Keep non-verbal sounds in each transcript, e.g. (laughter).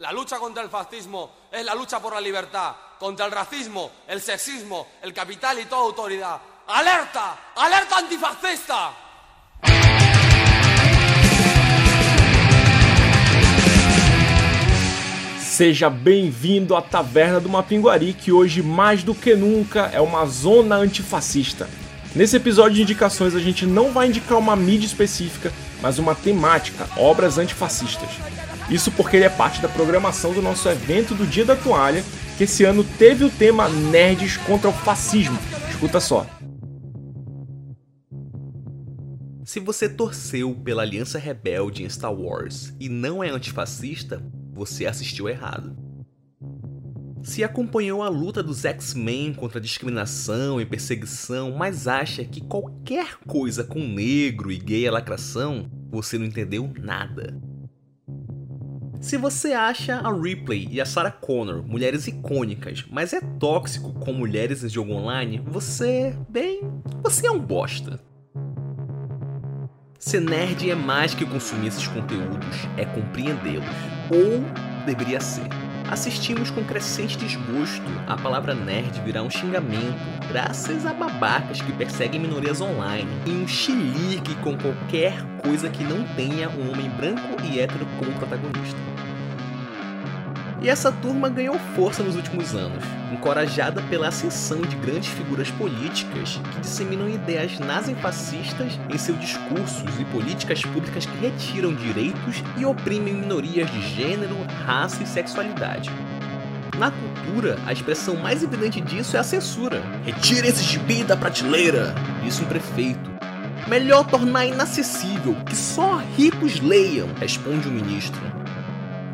La lucha contra el fascismo es la lucha por la libertad, contra el racismo, el sexismo, el capital y toda autoridad. ¡Alerta! ¡Alerta antifascista! Seja bem-vindo à Taverna do Mapinguari, que hoje mais do que nunca é uma zona antifascista. Nesse episódio de indicações a gente não vai indicar uma mídia específica, mas uma temática, obras antifascistas. Isso porque ele é parte da programação do nosso evento do Dia da Toalha, que esse ano teve o tema Nerds contra o Fascismo. Escuta só. Se você torceu pela Aliança Rebelde em Star Wars e não é antifascista, você assistiu errado. Se acompanhou a luta dos X-Men contra discriminação e perseguição, mas acha que qualquer coisa com negro e gay é lacração, você não entendeu nada. Se você acha a Ripley e a Sarah Connor mulheres icônicas, mas é tóxico com mulheres em jogo online, você, bem, você é um bosta. Ser nerd é mais que consumir esses conteúdos, é compreendê-los. Ou deveria ser. Assistimos com crescente desgosto. A palavra nerd virar um xingamento, graças a babacas que perseguem minorias online, e um chilique com qualquer coisa que não tenha um homem branco e hétero como protagonista. E essa turma ganhou força nos últimos anos, encorajada pela ascensão de grandes figuras políticas que disseminam ideias nazifascistas em seus discursos e políticas públicas que retiram direitos e oprimem minorias de gênero, raça e sexualidade. Na cultura, a expressão mais evidente disso é a censura. Retire esse gibi da prateleira, disse um prefeito. Melhor tornar inacessível, que só ricos leiam, responde o ministro.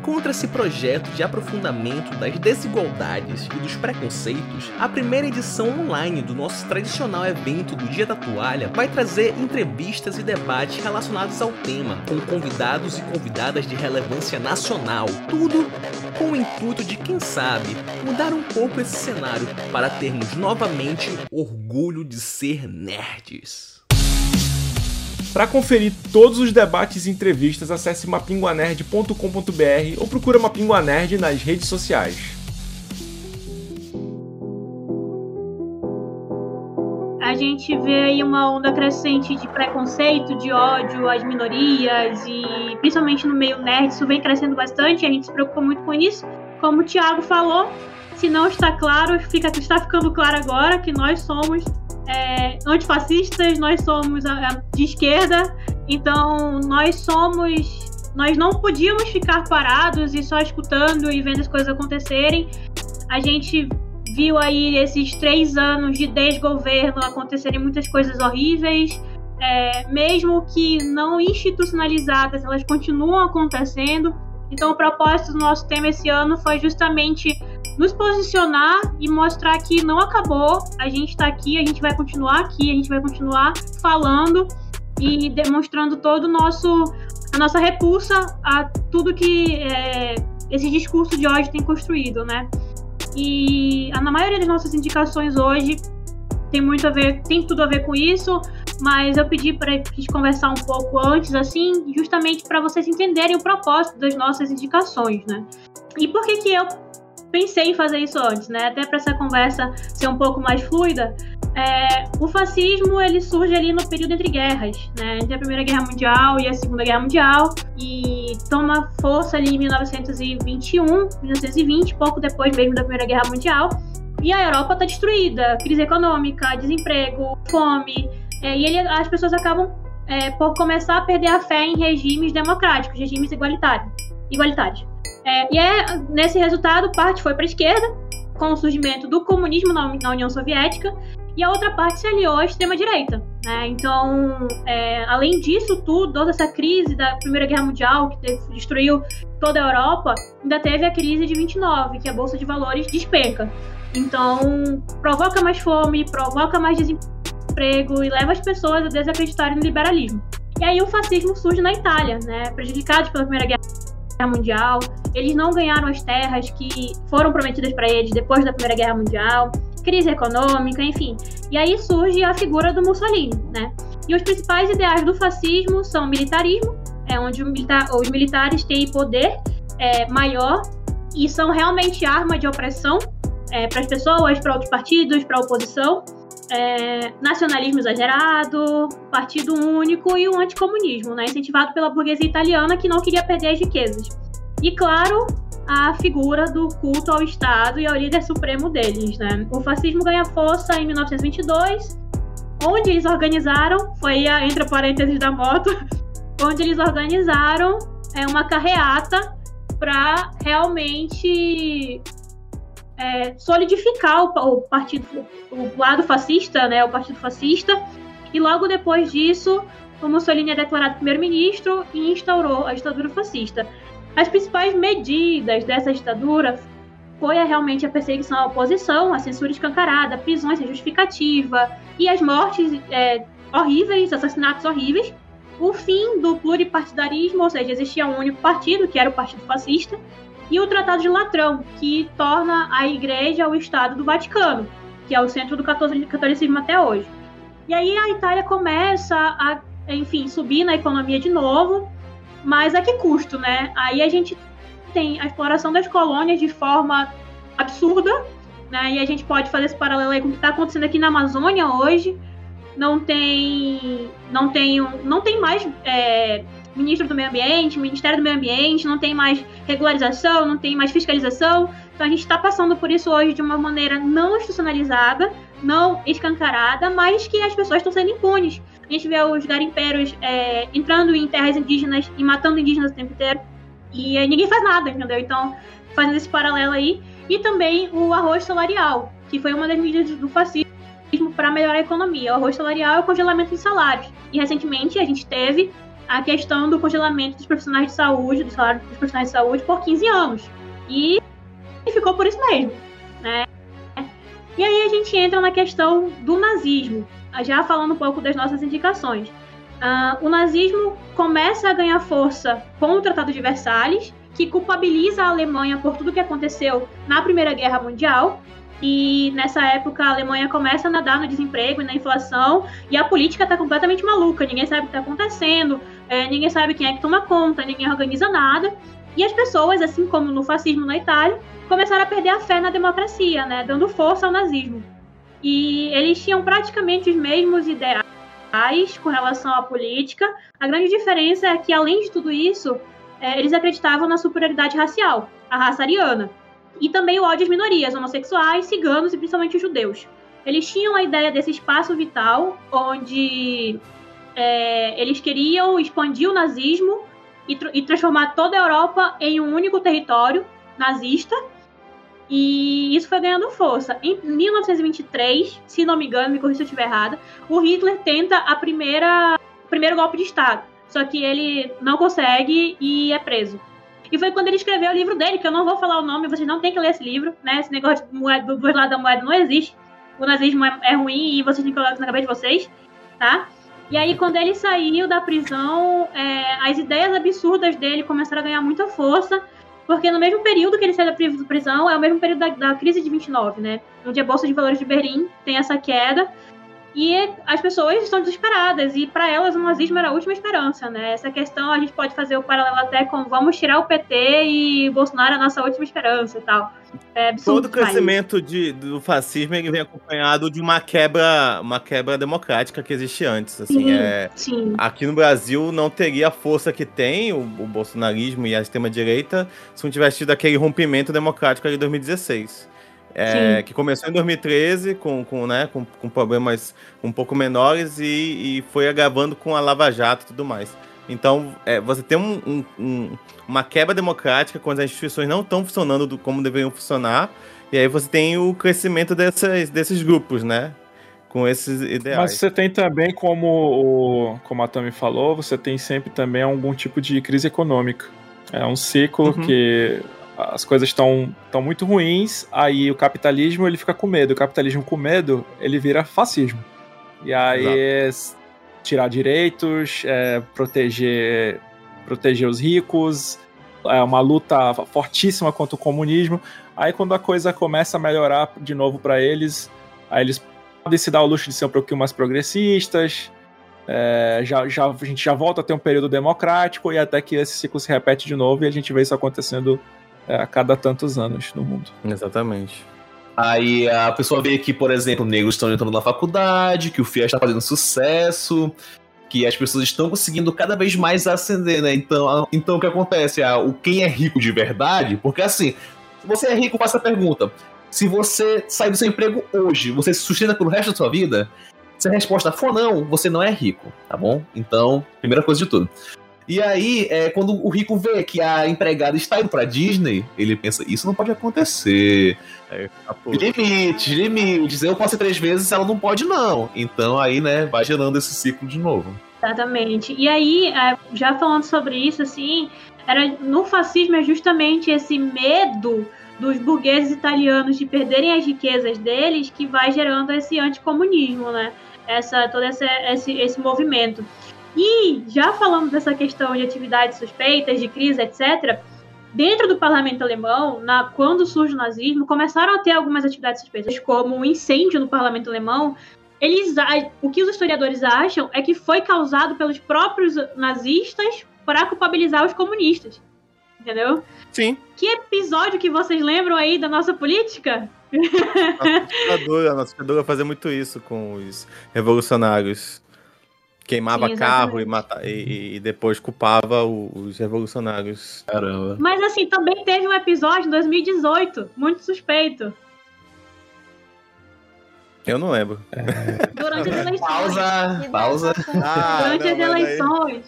Contra esse projeto de aprofundamento das desigualdades e dos preconceitos, a primeira edição online do nosso tradicional evento do Dia da Toalha vai trazer entrevistas e debates relacionados ao tema, com convidados e convidadas de relevância nacional. Tudo com o intuito de, quem sabe, mudar um pouco esse cenário para termos novamente orgulho de ser nerds. Para conferir todos os debates e entrevistas, acesse mapinguanerd.com.br ou procura Mapingua Nerd nas redes sociais. A gente vê aí uma onda crescente de preconceito, de ódio às minorias e principalmente no meio nerd, isso vem crescendo bastante, a gente se preocupa muito com isso. Como o Thiago falou, se não está claro, fica, está ficando claro agora que nós somos é, antifascistas, nós somos a, a, de esquerda, então nós somos. Nós não podíamos ficar parados e só escutando e vendo as coisas acontecerem. A gente viu aí esses três anos de desgoverno acontecerem muitas coisas horríveis, é, mesmo que não institucionalizadas, elas continuam acontecendo. Então, o propósito do nosso tema esse ano foi justamente nos posicionar e mostrar que não acabou, a gente está aqui, a gente vai continuar aqui, a gente vai continuar falando e demonstrando todo o nosso a nossa repulsa a tudo que é, esse discurso de ódio tem construído, né? E na maioria das nossas indicações hoje tem muito a ver, tem tudo a ver com isso, mas eu pedi para gente conversar um pouco antes, assim, justamente para vocês entenderem o propósito das nossas indicações, né? E por que que eu pensei em fazer isso antes, né? Até para essa conversa ser um pouco mais fluida. É, o fascismo ele surge ali no período entre guerras, né? Entre a Primeira Guerra Mundial e a Segunda Guerra Mundial e toma força ali em 1921, 1920, pouco depois mesmo da Primeira Guerra Mundial. E a Europa está destruída, crise econômica, desemprego, fome, é, e ele, as pessoas acabam é, por começar a perder a fé em regimes democráticos, regimes igualitários. igualitários. É, e é, nesse resultado, parte foi para a esquerda, com o surgimento do comunismo na, na, União Soviética, e a outra parte se aliou à extrema-direita. Né? Então, é, além disso tudo, toda essa crise da Primeira Guerra Mundial, que destruiu toda a Europa, ainda teve a crise de 29, que a Bolsa de Valores despenca. Então, provoca mais fome, provoca mais desemprego e leva as pessoas a desacreditarem no liberalismo. E aí o fascismo surge na Itália, né? prejudicados pela Primeira Guerra Guerra Mundial. Eles não ganharam as terras que foram prometidas para eles depois da Primeira Guerra Mundial, crise econômica, enfim. E aí surge a figura do Mussolini, né? E os principais ideais do fascismo são o militarismo, é onde milita os militares têm poder é, maior e são realmente arma de opressão é, para as pessoas, para outros partidos, para a oposição. É, nacionalismo exagerado, partido único e o anticomunismo, né, incentivado pela burguesia italiana que não queria perder as riquezas. E claro, a figura do culto ao Estado e ao líder supremo deles. Né? O fascismo ganha força em 1922, onde eles organizaram, foi a entre parênteses da moto, (laughs) onde eles organizaram é, uma carreata para realmente é, solidificar o, o, partido, o lado fascista, né, o partido fascista, e logo depois disso, Mussolini é declarado primeiro-ministro e instaurou a ditadura fascista. As principais medidas dessa ditadura foi realmente a perseguição à oposição, a censura escancarada, prisões sem justificativa e as mortes é, horríveis, assassinatos horríveis, o fim do pluripartidarismo, ou seja, existia um único partido, que era o Partido Fascista, e o Tratado de Latrão, que torna a Igreja o Estado do Vaticano, que é o centro do catolicismo até hoje. E aí a Itália começa a, enfim, subir na economia de novo, mas a que custo, né? Aí a gente tem a exploração das colônias de forma absurda, né? E a gente pode fazer esse paralelo aí com o que está acontecendo aqui na Amazônia hoje. Não tem, não tem, não tem mais é, ministro do meio ambiente, Ministério do Meio Ambiente, não tem mais regularização, não tem mais fiscalização. Então a gente está passando por isso hoje de uma maneira não institucionalizada, não escancarada, mas que as pessoas estão sendo impunes. A gente vê os garimpeiros é, entrando em terras indígenas e matando indígenas o tempo inteiro. E aí ninguém faz nada, entendeu? Então, fazendo esse paralelo aí. E também o arroz salarial, que foi uma das medidas do fascismo para melhorar a economia. O arroz salarial é o congelamento de salários. E recentemente a gente teve a questão do congelamento dos profissionais de saúde, do salário dos profissionais de saúde, por 15 anos. E ficou por isso mesmo. Né? E aí a gente entra na questão do nazismo, já falando um pouco das nossas indicações. Uh, o nazismo começa a ganhar força com o Tratado de Versalhes, que culpabiliza a Alemanha por tudo que aconteceu na Primeira Guerra Mundial. E nessa época a Alemanha começa a nadar no desemprego e na inflação, e a política está completamente maluca, ninguém sabe o que está acontecendo, é, ninguém sabe quem é que toma conta, ninguém organiza nada. E as pessoas, assim como no fascismo na Itália, começaram a perder a fé na democracia, né, dando força ao nazismo. E eles tinham praticamente os mesmos ideais com relação à política. A grande diferença é que, além de tudo isso, é, eles acreditavam na superioridade racial, a raça ariana, e também o ódio às minorias, homossexuais, ciganos e principalmente judeus. Eles tinham a ideia desse espaço vital onde é, eles queriam expandir o nazismo e, e transformar toda a Europa em um único território nazista e isso foi ganhando força. Em 1923, se não me engano, me corrija se eu estiver errada, o Hitler tenta a primeira, primeiro golpe de Estado. Só que ele não consegue e é preso. E foi quando ele escreveu o livro dele, que eu não vou falar o nome, vocês não têm que ler esse livro, né? Esse negócio de moeda, do dois lados da moeda não existe. O nazismo é, é ruim e vocês têm que colocar isso na cabeça de vocês, tá? E aí, quando ele saiu da prisão, é, as ideias absurdas dele começaram a ganhar muita força porque no mesmo período que ele sai da prisão, é o mesmo período da, da crise de 29, né? Onde a Bolsa de Valores de Berlim tem essa queda e as pessoas estão desesperadas e para elas o nazismo era a última esperança, né? Essa questão a gente pode fazer o paralelo até com vamos tirar o PT e Bolsonaro é a nossa última esperança e tal. É Todo o crescimento de, do fascismo vem acompanhado de uma quebra, uma quebra democrática que existe antes. Assim, sim, é, sim. Aqui no Brasil não teria a força que tem o, o bolsonarismo e a extrema-direita se não tivesse tido aquele rompimento democrático ali em 2016. É, que começou em 2013 com, com, né, com, com problemas um pouco menores e, e, foi agravando com a Lava Jato e tudo mais. Então, é, você tem um, um, um, uma quebra democrática quando as instituições não estão funcionando do, como deveriam funcionar, e aí você tem o crescimento dessas, desses grupos, né? Com esses ideais. Mas você tem também, como, o, como a Tami falou, você tem sempre também algum tipo de crise econômica. É um ciclo uhum. que as coisas estão tão muito ruins, aí o capitalismo ele fica com medo. O capitalismo com medo, ele vira fascismo. E aí é tirar direitos, é, proteger, proteger os ricos, é uma luta fortíssima contra o comunismo. Aí quando a coisa começa a melhorar de novo para eles, aí eles podem se dar o luxo de ser um pouquinho mais progressistas, é, já, já, a gente já volta a ter um período democrático e até que esse ciclo se repete de novo e a gente vê isso acontecendo a cada tantos anos no mundo. Exatamente. Aí a pessoa vê que, por exemplo, negros estão entrando na faculdade, que o FIA está fazendo sucesso, que as pessoas estão conseguindo cada vez mais ascender, né? Então, então o que acontece? Ah, o quem é rico de verdade? Porque assim, se você é rico, faça a pergunta. Se você sai do seu emprego hoje, você se sustenta pelo resto da sua vida? Se a resposta for não, você não é rico, tá bom? Então, primeira coisa de tudo. E aí, é, quando o rico vê que a empregada está indo pra Disney, ele pensa, isso não pode acontecer. Aí, Limites, limites. Eu posso ir três vezes, ela não pode, não. Então aí, né, vai gerando esse ciclo de novo. Exatamente. E aí, é, já falando sobre isso, assim, era no fascismo é justamente esse medo dos burgueses italianos de perderem as riquezas deles que vai gerando esse anticomunismo, né? Essa, todo esse, esse, esse movimento. E já falando dessa questão de atividades suspeitas, de crise, etc., dentro do parlamento alemão, na, quando surge o nazismo, começaram a ter algumas atividades suspeitas, como um incêndio no parlamento alemão. Eles, o que os historiadores acham é que foi causado pelos próprios nazistas para culpabilizar os comunistas. Entendeu? Sim. Que episódio que vocês lembram aí da nossa política? (laughs) Nossa ditadura, a nossa ditadura fazia muito isso com os revolucionários. Queimava Sim, carro e, mata, e, e depois culpava o- os revolucionários. Caramba. Mas assim, também teve um episódio em 2018, muito suspeito, Eu não lembro. durante as (laughs) eleições. Pausa, pausa. Ah, durante as não, aí- eleições.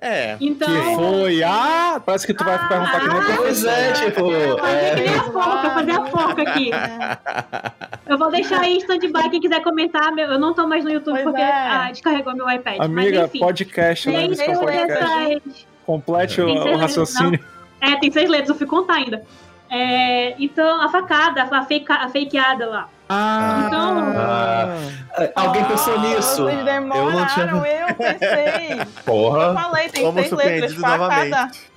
É. Então. Que foi? Ah, parece que tu vai Ah, perguntar que nem ah, Pois é, tipo. Fazer que nem É, a foca, fazer a foca aqui. (laughs) Eu vou deixar aí em stand-by quem quiser comentar. meu- Eu não tô mais no YouTube Pois porque é. ah, descarregou meu iPad. Amiga, mas enfim. podcast, né? é tem podcast. essas, Complete o, o raciocínio. É, tem seis letras, eu fui contar ainda. É, então, a facada, a, fake, a fakeada lá. Ah, Então- Ah, Alguém pensou Ah, nisso? Vocês Eu não tinha. demoraram, eu pensei. (laughs) Eu Porra. falei, tem Fomos seis letras, surpreendidos facada. novamente.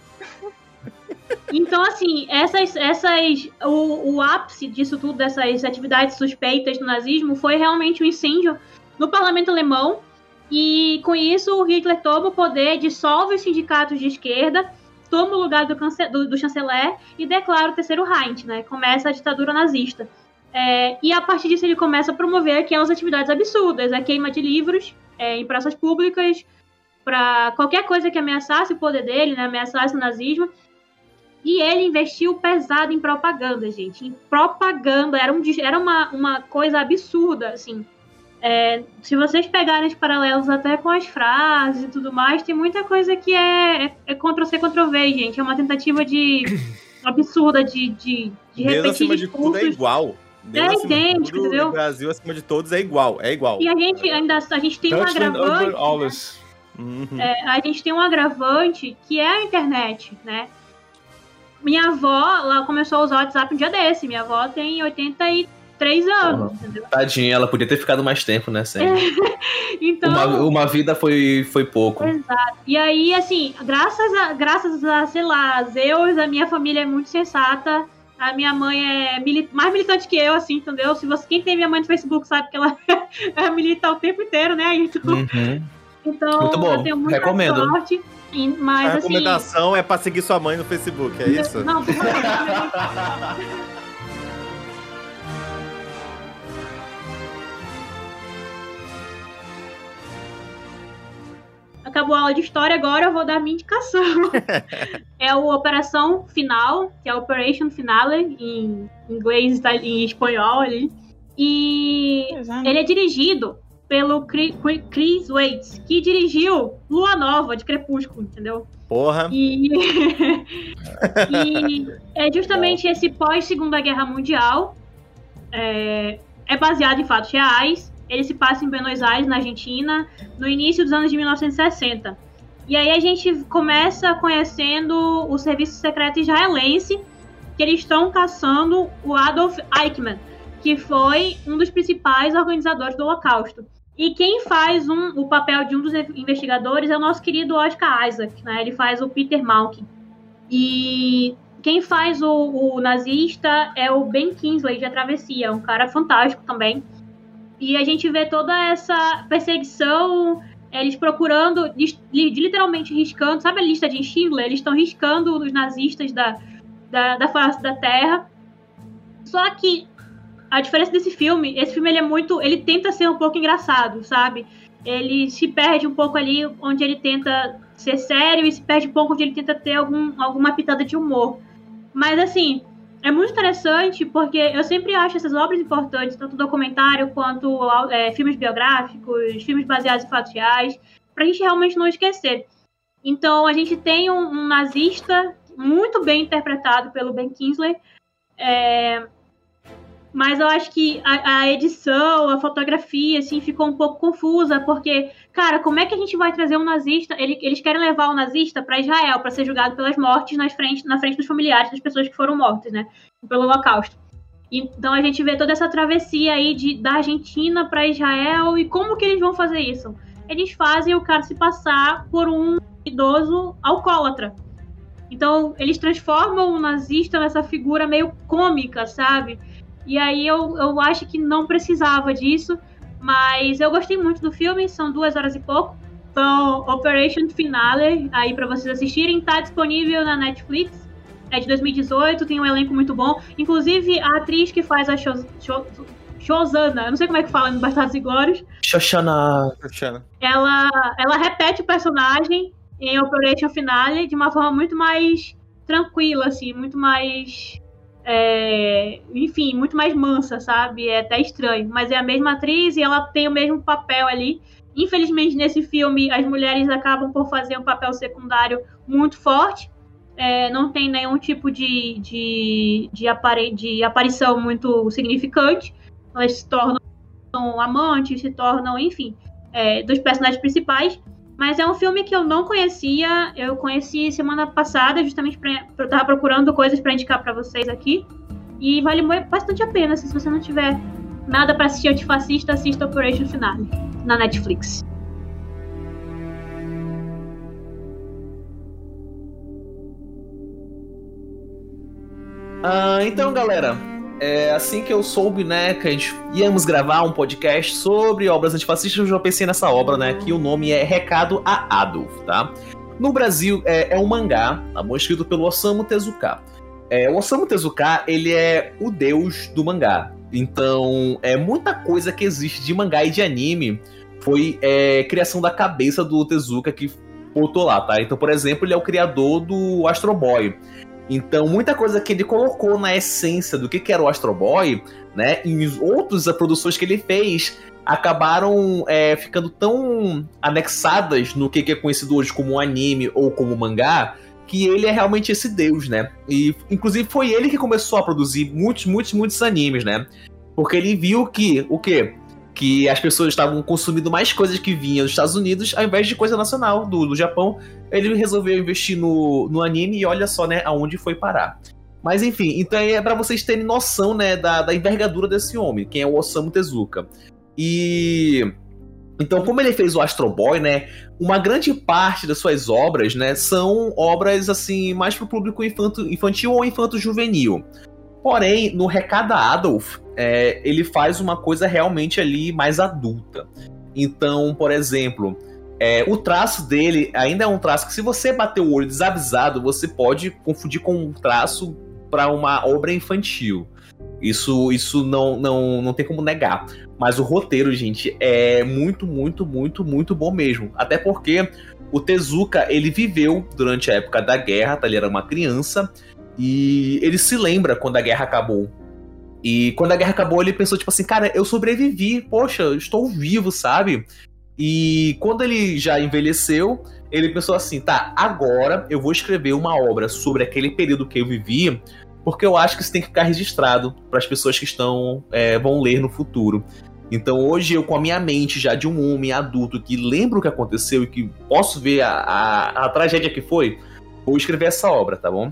Então, assim, essas, essas, o, o ápice disso tudo, dessas atividades suspeitas do nazismo, foi realmente o incêndio no parlamento alemão. E com isso, o Hitler toma o poder, dissolve os sindicatos de esquerda, toma o lugar do, do- do chanceler e declara o terceiro Reich, né? Começa a ditadura nazista. É, e a partir disso, ele começa a promover aquelas atividades absurdas, a queima de livros é, em praças públicas, para qualquer coisa que ameaçasse o poder dele, né? Ameaçasse o nazismo. E ele investiu pesado em propaganda, gente. Em propaganda. Era, um, era uma, uma coisa absurda, assim. É, se vocês pegarem os paralelos até com as frases e tudo mais, tem muita coisa que é, é, é Ctrl-C, Ctrl-V, gente. É uma tentativa de (coughs) absurda de, de, de Deus repetir acima de tudo é igual. Deus É acima de idêntico, tudo, entendeu? O Brasil acima de todos é igual. É igual. E a gente ainda a gente tem um agravante. alles. Uhum. É, a gente tem um agravante que é a internet, né? Minha avó, ela começou a usar o WhatsApp um dia desse. Minha avó tem 83 anos, entendeu? Tadinha, ela podia ter ficado mais tempo, né? Sem... Então, Uma, uma vida foi, foi pouco. exato. E aí, assim, graças a, graças a, sei lá, a Zeus, a minha família é muito sensata. A minha mãe é mili- mais militante que eu, assim, entendeu? Se você, quem tem minha mãe no Facebook sabe que ela é milita o tempo inteiro, né? Então, Uhum. então Muito bom, eu tenho muita recomendo. sorte. E- A Mas, assim, recomendação é pra seguir sua mãe no Facebook, é isso? Não, por favor. Acabou a aula de história, agora eu vou dar a minha indicação. (laughs) é o Operação Final, que é Operation Finale, em inglês e em espanhol ali. E ele é dirigido pelo Chris Waits, que dirigiu Lua Nova, de Crepúsculo, entendeu? Porra. E, (laughs) e é justamente esse pós-Segunda Guerra Mundial. É, é baseado em fatos reais. Ele se passa em Buenos Aires, na Argentina, no início dos anos de 1960. E aí a gente começa conhecendo o serviço secreto israelense, que eles estão caçando o Adolf Eichmann, que foi um dos principais organizadores do Holocausto. E quem faz um- o papel de um dos investigadores é o nosso querido Oscar Isaac, né? Ele faz o Peter Malkin. E quem faz o, o nazista é o Ben Kingsley de A Travessia, um cara fantástico também. E a gente vê toda essa perseguição, eles procurando, literalmente riscando, sabe a lista de Schindler? Eles estão riscando os nazistas da, da, da face da Terra. Só que a diferença desse filme, esse filme ele é muito, ele tenta ser um pouco engraçado, sabe? Ele se perde um pouco ali onde ele tenta ser sério e se perde um pouco onde ele tenta ter algum, alguma pitada de humor. Mas assim, é muito interessante porque eu sempre acho essas obras importantes, tanto documentário quanto é, filmes biográficos, filmes baseados em fatos reais, para a gente realmente não esquecer. Então a gente tem um, um nazista muito bem interpretado pelo Ben Kingsley. É, mas eu acho que a, a, edição, a fotografia, assim, ficou um pouco confusa, porque, cara, como é que a gente vai trazer um nazista? Ele, eles querem levar o um nazista para Israel para ser julgado pelas mortes nas frente, na frente dos familiares das pessoas que foram mortas, né? Pelo Holocausto. Então a gente vê toda essa travessia aí de, da Argentina para Israel e como que eles vão fazer isso? Eles fazem o cara se passar por um idoso alcoólatra. Então eles transformam o nazista nessa figura meio cômica, sabe? E aí eu, eu acho que não precisava disso, mas eu gostei muito do filme, são duas horas e pouco. Então, Operation Finale, aí para vocês assistirem, tá disponível na Netflix. É de 2018, tem um elenco muito bom. Inclusive, a atriz que faz a Shozana, eu não sei como é que fala no Bastardos e Glórios. Shoshana. Ela, ela repete o personagem em Operation Finale de uma forma muito mais tranquila, assim, muito mais é, enfim, muito mais mansa, sabe? É até estranho. Mas é a mesma atriz e ela tem o mesmo papel ali. Infelizmente, nesse filme, as mulheres acabam por fazer um papel secundário muito forte. É, não tem nenhum tipo de, de, de, apari de aparição muito significante. Elas se tornam amantes, se tornam, enfim, é, dos personagens principais. Mas é um filme que eu não conhecia. Eu conheci semana passada, justamente pra, eu tava procurando coisas para indicar para vocês aqui. E vale bastante a pena. Se você não tiver nada para assistir antifascista, assista Operation Finale na Netflix. Ah, então, galera, é, assim que eu soube, né, que a gente íamos gravar um podcast sobre obras antifascistas, eu já pensei nessa obra, né, que o nome é Recado a Adolf, tá? No Brasil, é, é um mangá, tá bom? Escrito pelo Osamu Tezuka. É, o Osamu Tezuka, ele é o deus do mangá. Então, é muita coisa que existe de mangá e de anime foi é, criação da cabeça do Tezuka que botou lá, tá? Então, por exemplo, ele é o criador do Astro Boy. Então, muita coisa que ele colocou na essência do que, que era o Astro Boy, né? Em outras produções que ele fez, acabaram é, ficando tão anexadas no que, que é conhecido hoje como anime ou como mangá, que ele é realmente esse deus, né? E, inclusive, foi ele que começou a produzir muitos, muitos, muitos animes, né? Porque ele viu que, o quê? Que as pessoas estavam consumindo mais coisas que vinham dos Estados Unidos ao invés de coisa nacional do, do Japão. Ele resolveu investir no, no anime e olha só, né, aonde foi parar. Mas enfim, então é para vocês terem noção, né, da, da envergadura desse homem, quem é o Osamu Tezuka. E então, como ele fez o Astro Boy, né, uma grande parte das suas obras, né, são obras assim mais para o público infanto, infantil ou infanto juvenil. Porém, no Recada Adolf, é, ele faz uma coisa realmente ali mais adulta. Então, por exemplo, é, o traço dele ainda é um traço que, se você bater o olho desavisado, você pode confundir com um traço para uma obra infantil. Isso, isso não, não, não tem como negar. Mas o roteiro, gente, é muito, muito, muito, muito bom mesmo. Até porque o Tezuka, ele viveu durante a época da guerra, tá? ele era uma criança. E ele se lembra quando a guerra acabou. E quando a guerra acabou, ele pensou, tipo assim, cara, eu sobrevivi, poxa, estou vivo, sabe? E quando ele já envelheceu, ele pensou assim, tá, agora eu vou escrever uma obra sobre aquele período que eu vivi, porque eu acho que isso tem que ficar registrado para as pessoas que estão é, vão ler no futuro. Então hoje eu, com a minha mente já de um homem adulto que lembra o que aconteceu e que posso ver a, a, a tragédia que foi, vou escrever essa obra, tá bom?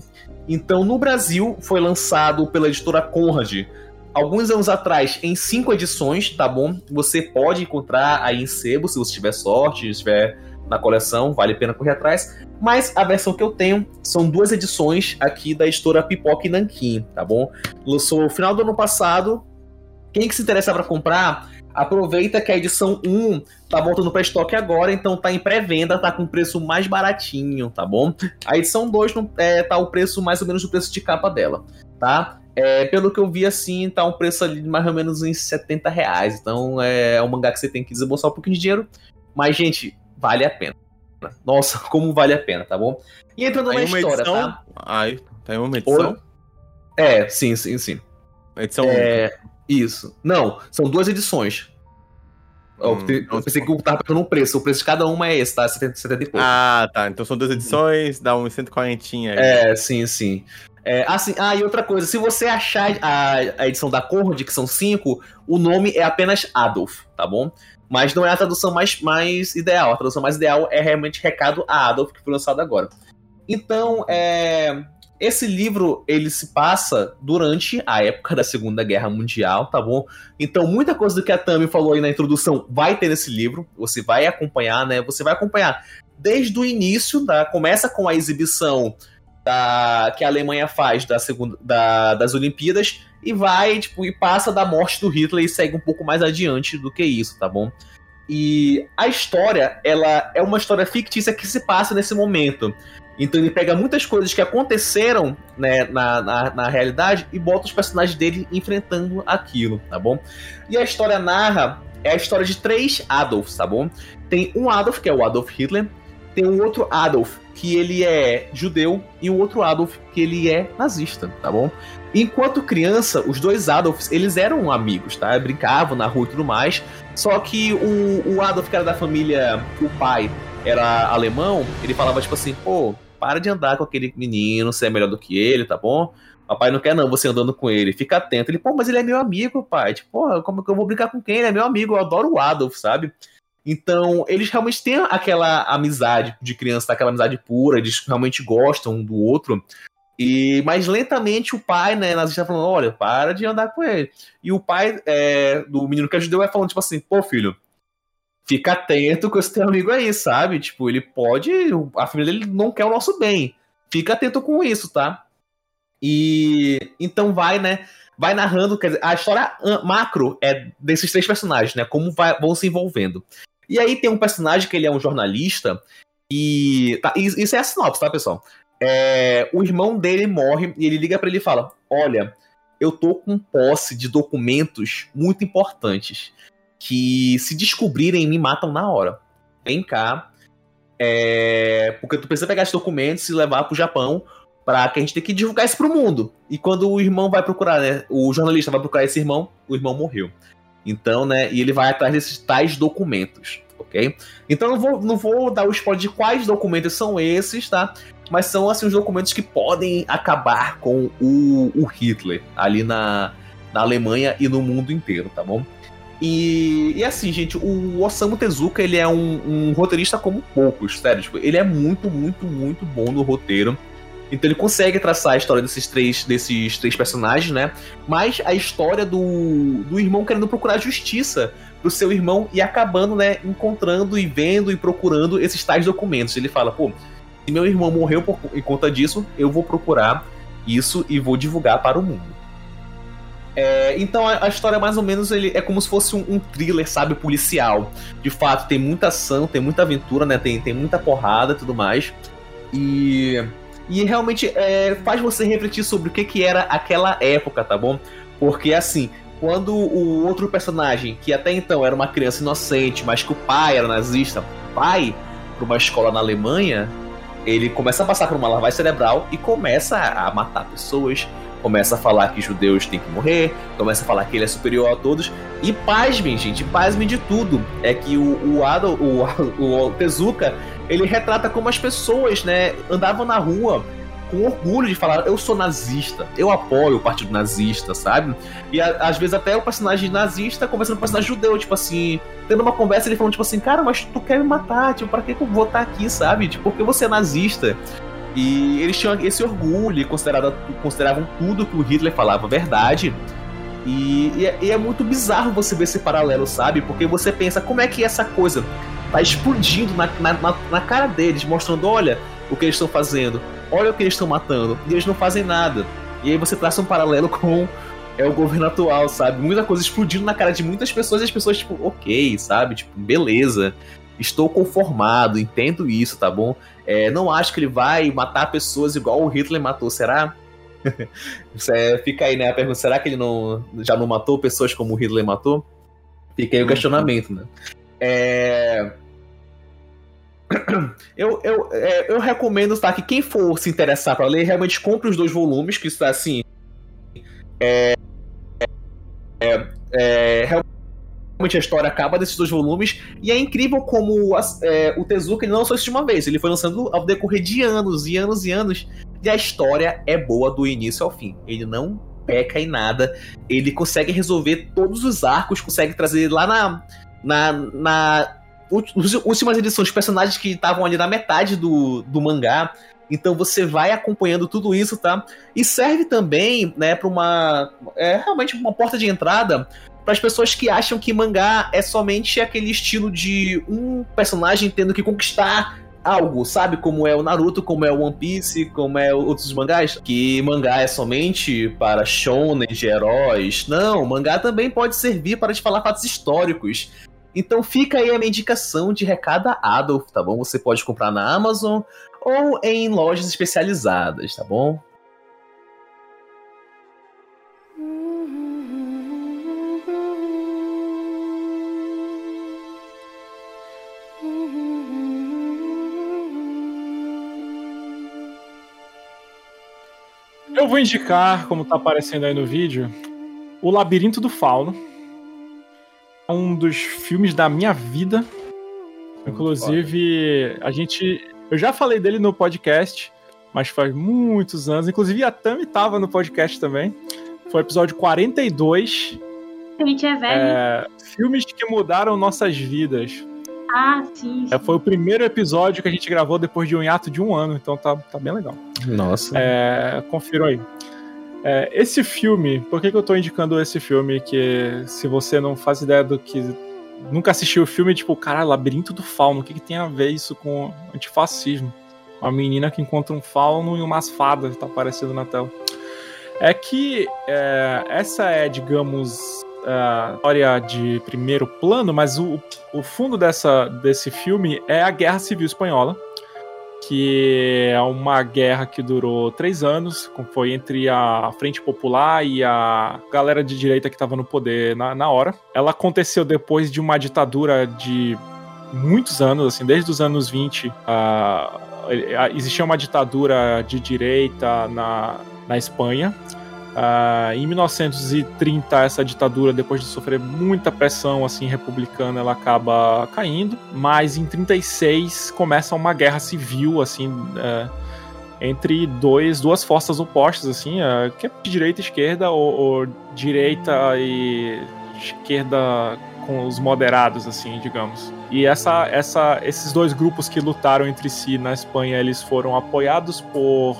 Então, no Brasil, foi lançado pela editora Conrad alguns anos atrás em cinco edições, tá bom? Você pode encontrar aí em sebo, se você tiver sorte, estiver na coleção, vale a pena correr atrás. Mas a versão que eu tenho são duas edições aqui da editora Pipoca e Nanquim, tá bom? Lançou no final do ano passado. Quem que se interessa para comprar, aproveita que a edição 1 tá voltando para estoque agora, então tá em pré-venda, tá com preço mais baratinho, tá bom? A edição 2 não, é, tá o preço mais ou menos o preço de capa dela, tá? É, pelo que eu vi assim, tá um preço ali de mais ou menos uns 70 reais. Então é um mangá que você tem que desembolsar um pouquinho de dinheiro. Mas, gente, vale a pena. Nossa, (laughs) como vale a pena, tá bom? E entrando na história, edição... tá? Ai, tem uma edição? É, sim, sim, sim. Edição é... Isso. Não, são duas edições. Eu, Hum, eu pensei que eu tava pegando um preço. O preço de cada uma é esse, tá? 70, 70 e pouco. Ah, tá. Então são duas edições, dá uns 140 aí. É, sim, sim. É, assim, ah, e outra coisa, se você achar a, a edição da Conrad, que são cinco, o nome é apenas Adolf, tá bom? Mas não é a tradução mais, mais ideal. A tradução mais ideal é realmente Recado a Adolf, que foi lançado agora. Então, é, esse livro ele se passa durante a época da Segunda Guerra Mundial, tá bom? Então, muita coisa do que a Tami falou aí na introdução vai ter nesse livro. Você vai acompanhar, né? Você vai acompanhar desde o início, tá? Começa com a exibição da, que a Alemanha faz da segunda, da, das Olimpíadas e vai, tipo, e passa da morte do Hitler e segue um pouco mais adiante do que isso, tá bom? E a história, ela é uma história fictícia que se passa nesse momento. Então ele pega muitas coisas que aconteceram né, na, na, na, realidade e bota os personagens dele enfrentando aquilo, tá bom? E a história narra é a história de três Adolfs, tá bom? Tem um Adolf, que é o Adolf Hitler, tem um outro Adolf, que ele é judeu, e um outro Adolf, que ele é nazista, tá bom? Enquanto criança, os dois Adolfs, eles eram amigos, tá? Brincavam na rua e tudo mais. Só que o, o Adolf, que era da família, o pai era alemão, ele falava tipo assim, pô, para de andar com aquele menino, você é melhor do que ele, tá bom? Papai não quer não você andando com ele, fica atento. Ele, pô, mas ele é meu amigo, pai. Tipo, porra, como que eu vou brincar com quem? Ele é meu amigo, eu adoro o Adolf, sabe? Então, eles realmente têm aquela amizade de criança, aquela amizade pura, eles realmente gostam um do outro. E mais lentamente o pai, né, nazista falando, olha, para de andar com ele. E o pai é, do menino que ajudou vai falando, tipo assim, pô, filho, fica atento com esse teu amigo aí, sabe? Tipo, ele pode. A família dele não quer o nosso bem. Fica atento com isso, tá? E então vai, né? Vai narrando, quer dizer, a história macro é desses três personagens, né? Como vai, vão se envolvendo. E aí tem um personagem que ele é um jornalista e. Tá, isso é a sinopse, tá, pessoal? É, o irmão dele morre e ele liga para ele e fala: Olha, eu tô com posse de documentos muito importantes que se descobrirem me matam na hora. Vem cá. É, porque tu precisa pegar esses documentos e levar pro Japão para que a gente tenha que divulgar isso pro mundo. E quando o irmão vai procurar, né? O jornalista vai procurar esse irmão, o irmão morreu. Então, né? E ele vai atrás desses tais documentos, ok? Então não vou, não vou dar o spoiler de quais documentos são esses, tá? Mas são assim os documentos que podem acabar com o, o Hitler ali na, na Alemanha e no mundo inteiro, tá bom? E, e assim, gente, o Osamu Tezuka, ele é um, um, roteirista como poucos, sério. Tipo, ele é muito, muito, muito bom no roteiro. Então ele consegue traçar a história desses três, desses três personagens, né? Mas a história do, do irmão querendo procurar justiça pro seu irmão e acabando, né, encontrando e vendo e procurando esses tais documentos. Ele fala, pô, se meu irmão morreu por, em conta disso, eu vou procurar isso e vou divulgar para o mundo. É, então a, a, história mais ou menos ele é como se fosse um, um, thriller, sabe, policial. De fato, tem muita ação, tem muita aventura, né? Tem, tem muita porrada tudo mais. E, e realmente é, faz você refletir sobre o que, que era aquela época, tá bom? Porque assim, quando o outro personagem, que até então era uma criança inocente, mas que o pai era nazista, pai para uma escola na Alemanha, ele começa a passar por uma lavagem cerebral e começa a matar pessoas, começa a falar que judeus têm que morrer, começa a falar que ele é superior a todos. E pasmem, gente, pasmem de tudo. É que o, o, Adol, o, (laughs) o Tezuka, ele retrata como as pessoas, né, andavam na rua com orgulho de falar, eu sou nazista, eu apoio o partido nazista, sabe? E a, às vezes até o personagem nazista conversando com o personagem judeu, tipo assim, tendo uma conversa, ele falando, tipo assim, cara, mas tu quer me matar, tipo, pra que eu vou estar aqui, sabe? Tipo, porque você é nazista? E eles tinham esse orgulho consideravam tudo que o Hitler falava verdade. E, e, é, e, é, muito bizarro você ver esse paralelo, sabe? Porque você pensa, como é que essa coisa tá explodindo na, na, na cara deles, mostrando, olha o que eles estão fazendo, olha o que eles estão matando, e eles não fazem nada. E aí você traça um paralelo (laughs) com é o governo atual, sabe? Muita coisa explodindo na cara de muitas pessoas e as pessoas, tipo, ok, sabe? Tipo, beleza. Estou conformado, entendo isso, tá bom? É, não acho que ele vai matar pessoas igual o Hitler matou, será? (laughs) é, fica aí, né? A pergunta: será que ele não, já não matou pessoas como o Hitler matou? Fica aí o uhum. questionamento, né? É... (clears throat) Eu, eu, é, eu recomendo tá, que quem for se interessar para ler, realmente compre os dois volumes, que está assim. É, é, é, realmente a história acaba desses dois volumes, e é incrível como é, o Tezuka ele não só de uma vez, ele foi lançando ao decorrer de anos e anos e anos, e a história é boa do início ao fim. Ele não peca em nada, ele consegue resolver todos os arcos, consegue trazer lá na. na, na últimas edições, personagens que estavam ali na metade do, do mangá. Então você vai acompanhando tudo isso, tá? E serve também, né, para uma é realmente uma porta de entrada para as pessoas que acham que mangá é somente aquele estilo de um personagem tendo que conquistar algo, sabe? Como é o Naruto, como é o One Piece, como é outros mangás. Que mangá é somente para shonen de heróis. Não, mangá também pode servir para te falar fatos históricos. Então fica aí a minha indicação de recada Adolf, tá bom? Você pode comprar na Amazon ou em lojas especializadas, tá bom? Eu vou indicar, como tá aparecendo aí no vídeo, O Labirinto do Fauno. É um dos filmes da minha vida. Inclusive, a gente. Eu já falei dele no podcast, mas faz muitos anos. Inclusive, a Tami tava no podcast também. Foi o episódio 42. A gente é velho. É, filmes que mudaram nossas vidas. Ah, sim. É, foi o primeiro episódio que a gente gravou depois de um hiato de um ano, então tá, tá bem legal. Nossa. É, confiram aí. É, esse filme, por que, que eu tô indicando esse filme? Que se você não faz ideia do que. Nunca assistiu o filme, tipo, cara, Labirinto do Fauno, o que, que tem a ver isso com antifascismo? Uma menina que encontra um fauno e umas fadas, tá aparecendo na tela. É que é, essa é, digamos, a história de primeiro plano, mas o, o fundo dessa, desse filme é a Guerra Civil Espanhola, que é uma guerra que durou três anos, foi entre a Frente Popular e a galera de direita que estava no poder na, na hora. Ela aconteceu depois de uma ditadura de muitos anos, assim, desde os anos 20, uh, existia uma ditadura de direita na, na Espanha, Uh, em 1930, essa ditadura, depois de sofrer muita pressão assim republicana, ela acaba caindo. Mas em 36 começa uma guerra civil assim uh, entre dois, duas forças opostas assim, uh, que é direita e esquerda ou, ou direita e esquerda com os moderados assim, digamos. E essa, essa, esses dois grupos que lutaram entre si na Espanha, eles foram apoiados por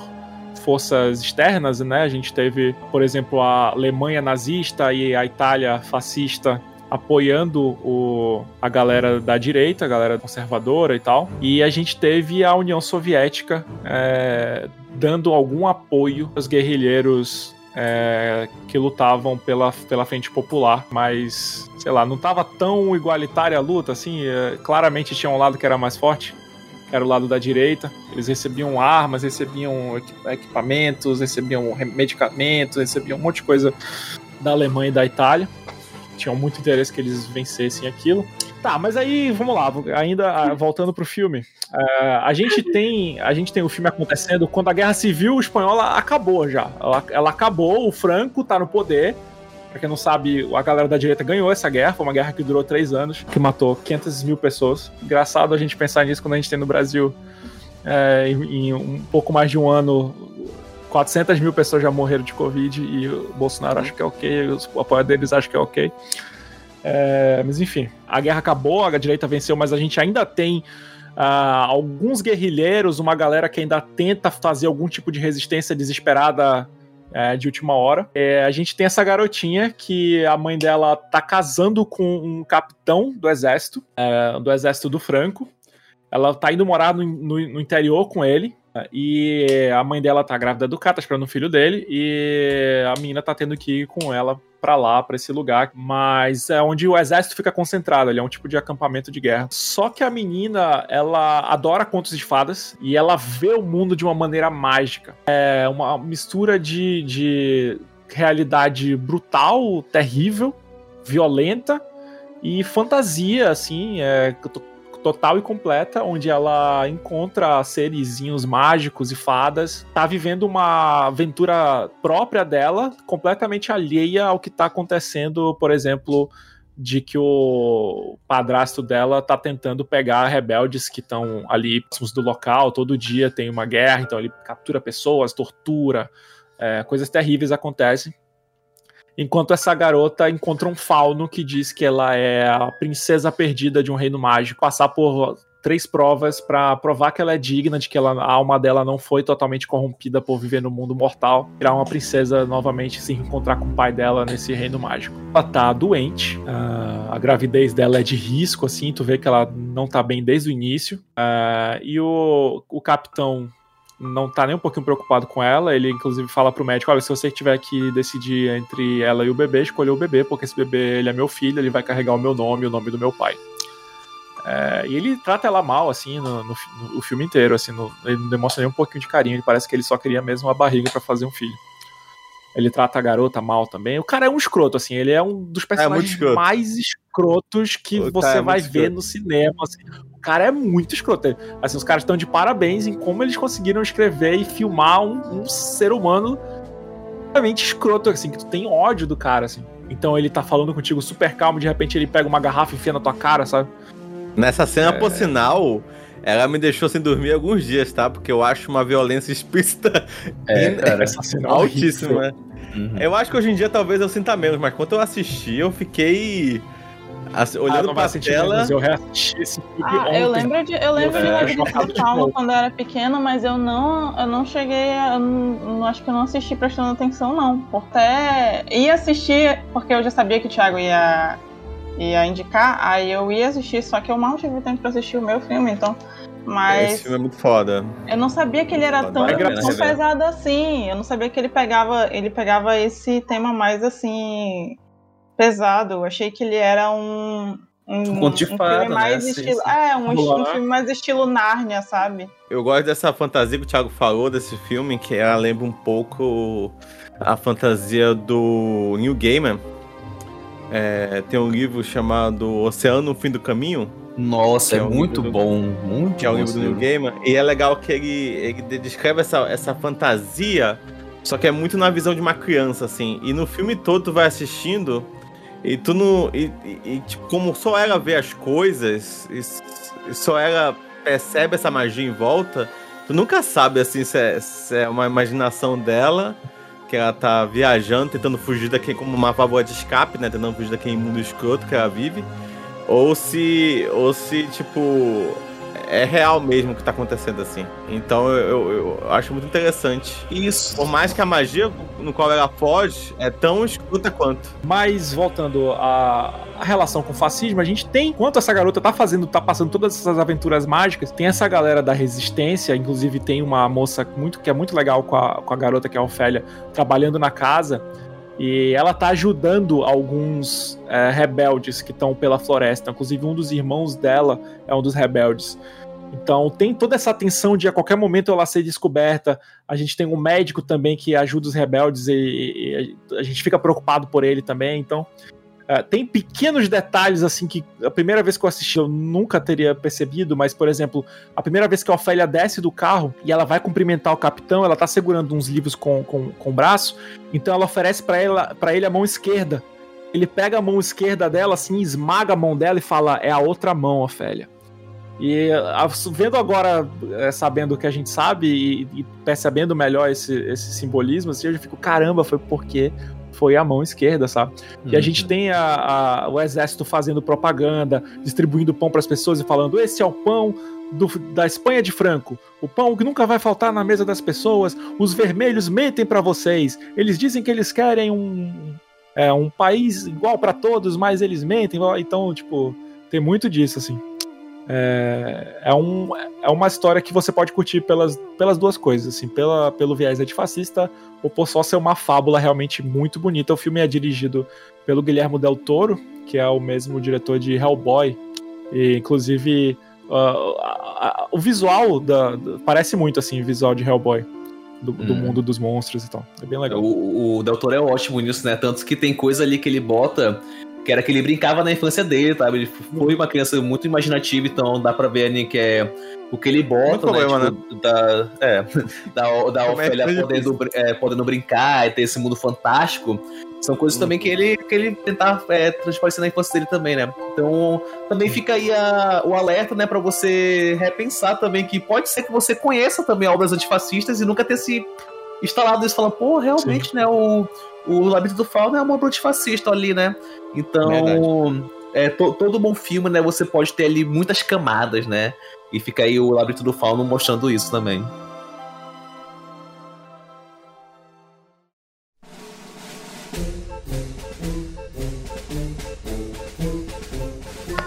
forças externas, né? A gente teve, por exemplo, a Alemanha nazista e a Itália fascista apoiando o, a galera da direita, a galera conservadora e tal. E a gente teve a União Soviética é, dando algum apoio aos guerrilheiros é, que lutavam pela, pela frente popular, mas sei lá, não estava tão igualitária a luta, assim, é, claramente tinha um lado que era mais forte era o lado da direita. Eles recebiam armas, recebiam equipamentos, recebiam medicamentos, recebiam um monte de coisa da Alemanha e da Itália. Tinham muito interesse que eles vencessem aquilo. Tá, mas aí vamos lá, ainda ah, voltando pro filme. Uh, a gente tem a gente tem o filme acontecendo quando a Guerra Civil Espanhola acabou já. Ela, ela acabou, o Franco tá no poder Pra quem não sabe, a galera da direita ganhou essa guerra. Foi uma guerra que durou três anos, que matou 500 mil pessoas. Engraçado a gente pensar nisso quando a gente tem no Brasil, é, em, em, um pouco mais de um ano, 400 mil pessoas já morreram de Covid e o Bolsonaro acha que é ok, os apoiadores acham que é ok. É, mas enfim, a guerra acabou, a direita venceu, mas a gente ainda tem Uh, alguns guerrilheiros, uma galera que ainda tenta fazer algum tipo de resistência desesperada é, de última hora. É, a gente tem essa garotinha que a mãe dela tá casando com um capitão do exército, é, do exército do Franco. Ela tá indo morar no, no, no, interior com ele. E a mãe dela tá grávida do cara, tá esperando o filho dele, e a menina tá tendo que ir com ela para lá, para esse lugar, mas é onde o exército fica concentrado, ele é um tipo de acampamento de guerra. Só que a menina, ela adora contos de fadas e ela vê o mundo de uma maneira mágica. É uma mistura de, de realidade brutal, terrível, violenta e fantasia, assim, é total e completa, onde ela encontra serizinhos mágicos e fadas, tá vivendo uma aventura própria dela, completamente alheia ao que tá acontecendo, por exemplo, de que o padrasto dela tá tentando pegar rebeldes que estão ali próximos do local, todo dia tem uma guerra, então ele captura pessoas, tortura, é, coisas terríveis acontecem. Enquanto essa garota encontra um fauno que diz que ela é a princesa perdida de um reino mágico, passar por três provas para provar que ela é digna, de que ela, a alma dela não foi totalmente corrompida por viver no mundo mortal, virar uma princesa novamente, se encontrar com o pai dela nesse reino mágico. Ela tá doente, a gravidez dela é de risco, assim, tu vê que ela não tá bem desde o início, e o, o capitão não tá nem um pouquinho preocupado com ela. Ele, inclusive, fala pro médico: olha, se você tiver que decidir entre ela e o bebê, escolha o bebê, porque esse bebê ele é meu filho, ele vai carregar o meu nome e o nome do meu pai. É, e ele trata ela mal, assim, no, no, no o filme inteiro, assim, no, ele não demonstra nem um pouquinho de carinho, ele parece que ele só queria mesmo uma barriga para fazer um filho. Ele trata a garota mal também. O cara é um escroto, assim, ele é um dos é personagens é mais escrotos que o você é vai ver escroto. no cinema. Assim cara é muito escroto. Assim, os caras estão de parabéns em como eles conseguiram escrever e filmar um, um ser humano realmente escroto, assim, que tu tem ódio do cara, assim. Então ele tá falando contigo super calmo, de repente ele pega uma garrafa e enfia na tua cara, sabe? Nessa cena, é... por sinal, ela me deixou sem dormir alguns dias, tá? Porque eu acho uma violência explícita é, cara, é altíssima. Uhum. Eu acho que hoje em dia talvez eu sinta menos, mas quando eu assisti, eu fiquei Assim, olhando ah, pra tela. Eu reassisti esse filme ah, eu lembro de, eu lembro eu de Labirinto Paulo quando eu era pequeno, mas eu não, eu não cheguei, eu não, acho que eu não assisti prestando atenção, não. Até ia assistir, porque eu já sabia que o Thiago ia, ia indicar, aí eu ia assistir, só que eu mal tive tempo pra assistir o meu filme, então. Mas. Esse filme é muito foda. Eu não sabia que ele era tão, é tão pesado assim. Eu não sabia que ele pegava, ele pegava esse tema mais assim pesado. Eu achei que ele era um. Um, um, um filme né? mais né? estilo. Sim, sim. É, um, um, filme mais estilo Nárnia, sabe? Eu gosto dessa fantasia que o Thiago falou desse filme, que ela lembra um pouco a fantasia do New Gaiman. É, tem um livro chamado Oceano no Fim do Caminho. Nossa, é, é muito bom, muito Que é o livro do New Gaiman. E é legal que ele, ele descreve essa, essa fantasia, só que é muito na visão de uma criança, assim. E no filme todo tu vai assistindo e tu não. E, e, e tipo, como só ela vê as coisas, e, só ela percebe essa magia em volta, tu nunca sabe assim se é, se é uma imaginação dela, que ela tá viajando, tentando fugir daqui como uma válvula de escape, né? Tentando fugir daquele mundo escroto que ela vive. Ou se. Ou se, tipo é real mesmo o que tá acontecendo assim. Então eu, eu, eu, acho muito interessante. Isso. Por mais que a magia no qual ela foge é tão escuta quanto. Mas voltando à, à relação com o fascismo, a gente tem, enquanto essa garota tá fazendo, tá passando todas essas aventuras mágicas, tem essa galera da resistência, inclusive tem uma moça muito que é muito legal com a, com a garota que é a Ofélia, trabalhando na casa. E ela tá ajudando alguns é, rebeldes que estão pela floresta. Inclusive, um dos irmãos dela é um dos rebeldes. Então tem toda essa tensão de a qualquer momento ela ser descoberta. A gente tem um médico também que ajuda os rebeldes e, e a gente fica preocupado por ele também. Então uh, tem pequenos detalhes assim que a primeira vez que eu assisti eu nunca teria percebido, mas por exemplo, a primeira vez que a Ofélia desce do carro e ela vai cumprimentar o capitão, ela tá segurando uns livros com, com, com o braço, então ela oferece para ele a mão esquerda. Ele pega a mão esquerda dela, assim, esmaga a mão dela e fala: É a outra mão, Ofélia. E vendo agora, é, sabendo o que a gente sabe e, e percebendo melhor esse, esse simbolismo, assim, eu fico, caramba, foi porque foi a mão esquerda, sabe? Uhum. E a uhum. gente tem a, a, o exército fazendo propaganda, distribuindo pão para as pessoas e falando: esse é o pão do, da Espanha de Franco, o pão que nunca vai faltar na mesa das pessoas. Os vermelhos mentem para vocês, eles dizem que eles querem um, é, um país igual para todos, mas eles mentem. Então, tipo, tem muito disso, assim. É, é, um, é uma história que você pode curtir pelas, pelas duas coisas, assim, pela, pelo viés antifascista ou por só ser uma fábula realmente muito bonita. O filme é dirigido pelo Guilhermo Del Toro, que é o mesmo diretor de Hellboy, e inclusive uh, o visual da, da, parece muito assim, o visual de Hellboy. Do, do hum. mundo dos monstros e tal. É bem legal. O, o Del Toro é ótimo nisso, né? Tanto que tem coisa ali que ele bota que era que ele brincava na infância dele, sabe? Ele foi uma criança muito imaginativa, então dá pra ver ali que é o que ele bota, né? Problema, tipo, né? Da, é, (laughs) da, da Ofélia podendo, é, podendo brincar e ter esse mundo fantástico. São coisas também que ele, que ele tentava é, transparecer na infância dele também, né? Então, também fica aí a, o alerta, né, para você repensar também que pode ser que você conheça também obras antifascistas e nunca ter se instalado isso, falando, pô, realmente, Sim. né, o o Labirinto do Fauno é uma fascista ali, né? Então, é, to, todo bom filme, né? Você pode ter ali muitas camadas, né? E fica aí o Labirinto do Fauno mostrando isso também.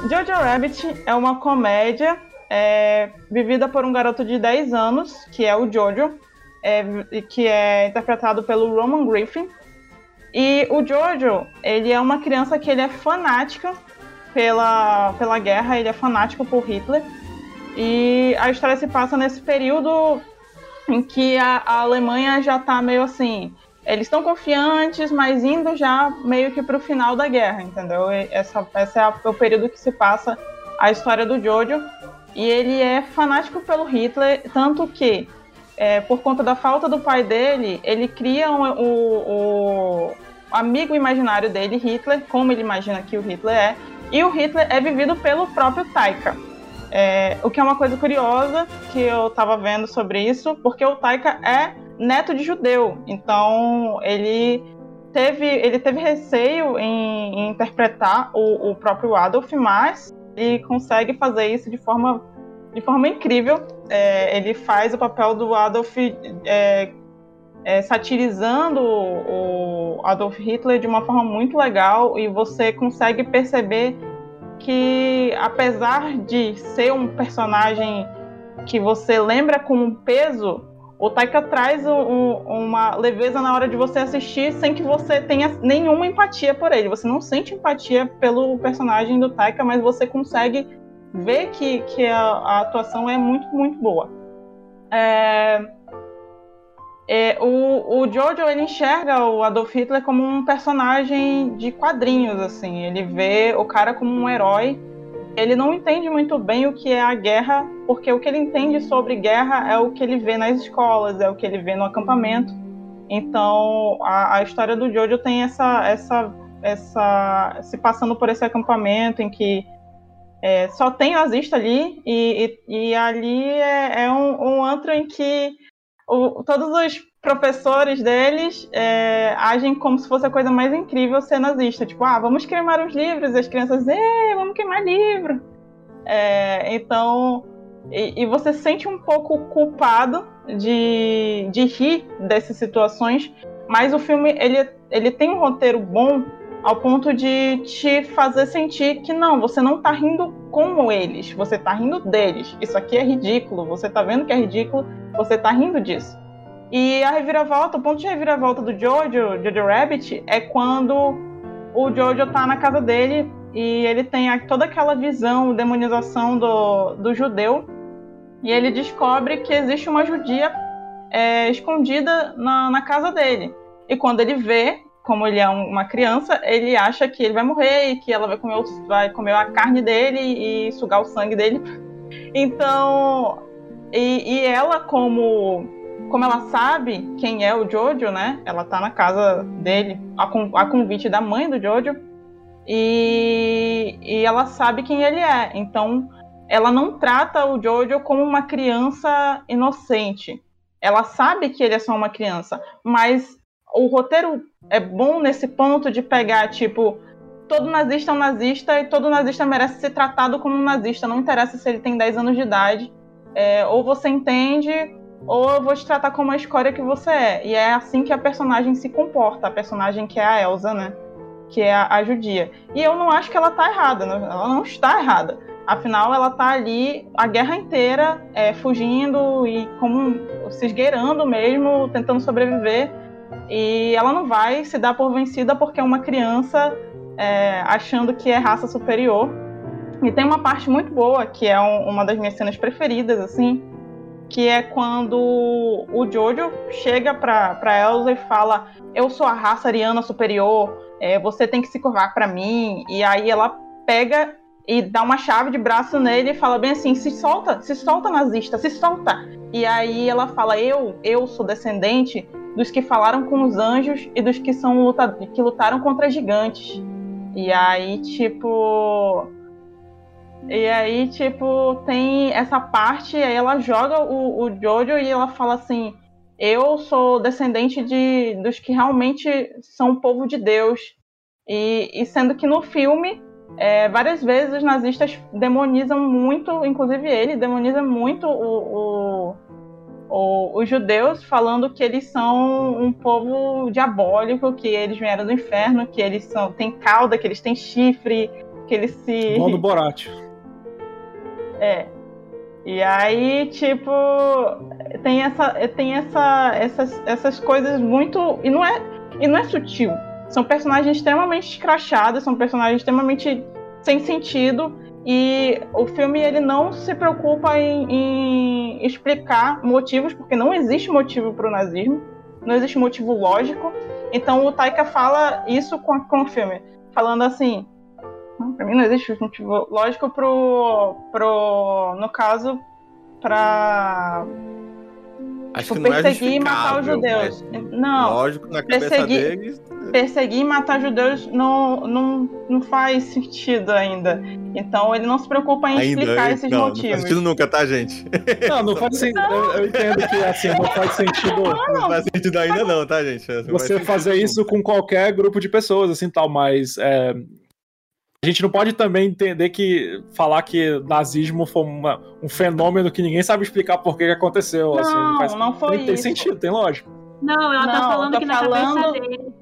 Jojo Rabbit é uma comédia é, vivida por um garoto de 10 anos, que é o Jojo, é, que é interpretado pelo Roman Griffin, e o Jojo, ele é uma criança que ele é fanática pela, pela guerra, ele é fanático por Hitler. E a história se passa nesse período em que a, a Alemanha já está meio assim. Eles estão confiantes, mas indo já meio que para o final da guerra, entendeu? Essa, esse é o período que se passa a história do Jojo. E ele é fanático pelo Hitler, tanto que é, por conta da falta do pai dele, ele cria um, o, amigo imaginário dele, Hitler, como ele imagina que o Hitler é, e o Hitler é vivido pelo próprio Taika. É, o que é uma coisa curiosa que eu estava vendo sobre isso, porque o Taika é neto de judeu, então ele teve, ele teve receio em, em interpretar o, o próprio Adolf, mas ele consegue fazer isso de forma de forma incrível. É, ele faz o papel do Adolf é, é, satirizando o, Adolf Hitler de uma forma muito legal e você consegue perceber que, apesar de ser um personagem que você lembra com um peso, o Taika traz um, uma leveza na hora de você assistir sem que você tenha nenhuma empatia por ele. Você não sente empatia pelo personagem do Taika, mas você consegue vê que, que a, a atuação é muito, muito boa. É, é, o, o Jojo ele enxerga o Adolf Hitler como um personagem de quadrinhos, assim. Ele vê o cara como um herói. Ele não entende muito bem o que é a guerra, porque o que ele entende sobre guerra é o que ele vê nas escolas, é o que ele vê no acampamento. Então, a, a história do Jojo tem essa, essa, essa, se passando por esse acampamento em que é, só tem nazista ali, e, e, e ali é, é um, um, antro em que o, todos os professores deles é, agem como se fosse a coisa mais incrível ser nazista. Tipo, ah, vamos queimar os livros, e as crianças, é, vamos queimar livro. É, então, e, e, você sente um pouco culpado de, de rir dessas situações, mas o filme ele, ele tem um roteiro bom ao ponto de te fazer sentir que não, você não tá rindo como eles, você tá rindo deles. Isso aqui é ridículo, você tá vendo que é ridículo, você tá rindo disso. E a reviravolta, o ponto de reviravolta do Jojo, Jojo Rabbit, é quando o Jojo tá na casa dele e ele tem toda aquela visão, demonização do, do judeu, e ele descobre que existe uma judia é, escondida na, na casa dele. E quando ele vê, como ele é uma criança, ele acha que ele vai morrer e que ela vai comer, vai comer a carne dele e sugar o sangue dele. Então, e, e ela, como, como ela sabe quem é o Jojo, né? Ela tá na casa dele, a, a convite da mãe do Jojo, e, e ela sabe quem ele é. Então, ela não trata o Jojo como uma criança inocente. Ela sabe que ele é só uma criança, mas o roteiro é bom nesse ponto de pegar, tipo, todo nazista é um nazista e todo nazista merece ser tratado como um nazista. Não interessa se ele tem 10 anos de idade. É, ou você entende, ou eu vou te tratar como a escória que você é. E é assim que a personagem se comporta, a personagem que é a Elsa, né? Que é a, a judia. E eu não acho que ela tá errada, né? ela não está errada. Afinal, ela tá ali a guerra inteira é, fugindo e como se esgueirando mesmo, tentando sobreviver. E ela não vai se dar por vencida porque é uma criança é, achando que é raça superior. E tem uma parte muito boa, que é um, uma das minhas cenas preferidas, assim, que é quando o Jojo chega pra, pra Elsa e fala: Eu sou a raça ariana superior, é, você tem que se curvar para mim. E aí ela pega e dá uma chave de braço nele e fala bem assim: se solta, se solta, nazista, se solta. E aí ela fala: Eu, eu sou descendente dos que falaram com os anjos e dos que são que lutaram contra gigantes. E aí, tipo. E aí, tipo, tem essa parte, aí ela joga o, o Jojo e ela fala assim: Eu sou descendente de, dos que realmente são o povo de Deus. E, e sendo que no filme, é, várias vezes os nazistas demonizam muito, inclusive ele demoniza muito o, o o, os judeus falando que eles são um povo diabólico, que eles vieram do inferno, que eles são têm cauda, que eles têm chifre, que eles se. Bom do Borat. (laughs) É. E aí, tipo, tem essa, tem essa, essas, essas coisas muito e não é e não é sutil. São personagens extremamente escrachados, são personagens extremamente sem sentido e o filme ele não se preocupa em, em explicar motivos, porque não existe motivo para o nazismo, não existe motivo lógico. Então o Taika fala isso com, com o filme, falando assim: para mim não existe motivo lógico pro, pro no caso, para Acho que não é perseguir e matar os judeus. Não. Lógico, na cabeça perseguir, deles. perseguir e matar judeus não, não, não faz sentido ainda. Então ele não se preocupa em Ainda, explicar hein? esses não, Não motivos. faz sentido nunca, tá, gente? Não, não faz sentido. Eu, eu entendo que assim, não faz sentido Não faz sentido ainda não, tá, gente? Não você fazer isso com qualquer grupo de pessoas, assim, tal, mas é, a gente não pode também entender que falar que nazismo foi uma- um fenômeno que ninguém sabe explicar por que aconteceu. assim, Não, faz, não foi tem, tem isso. sentido, tem lógica. Não, ela tá Não, falando tô que na cabeça falando- dele.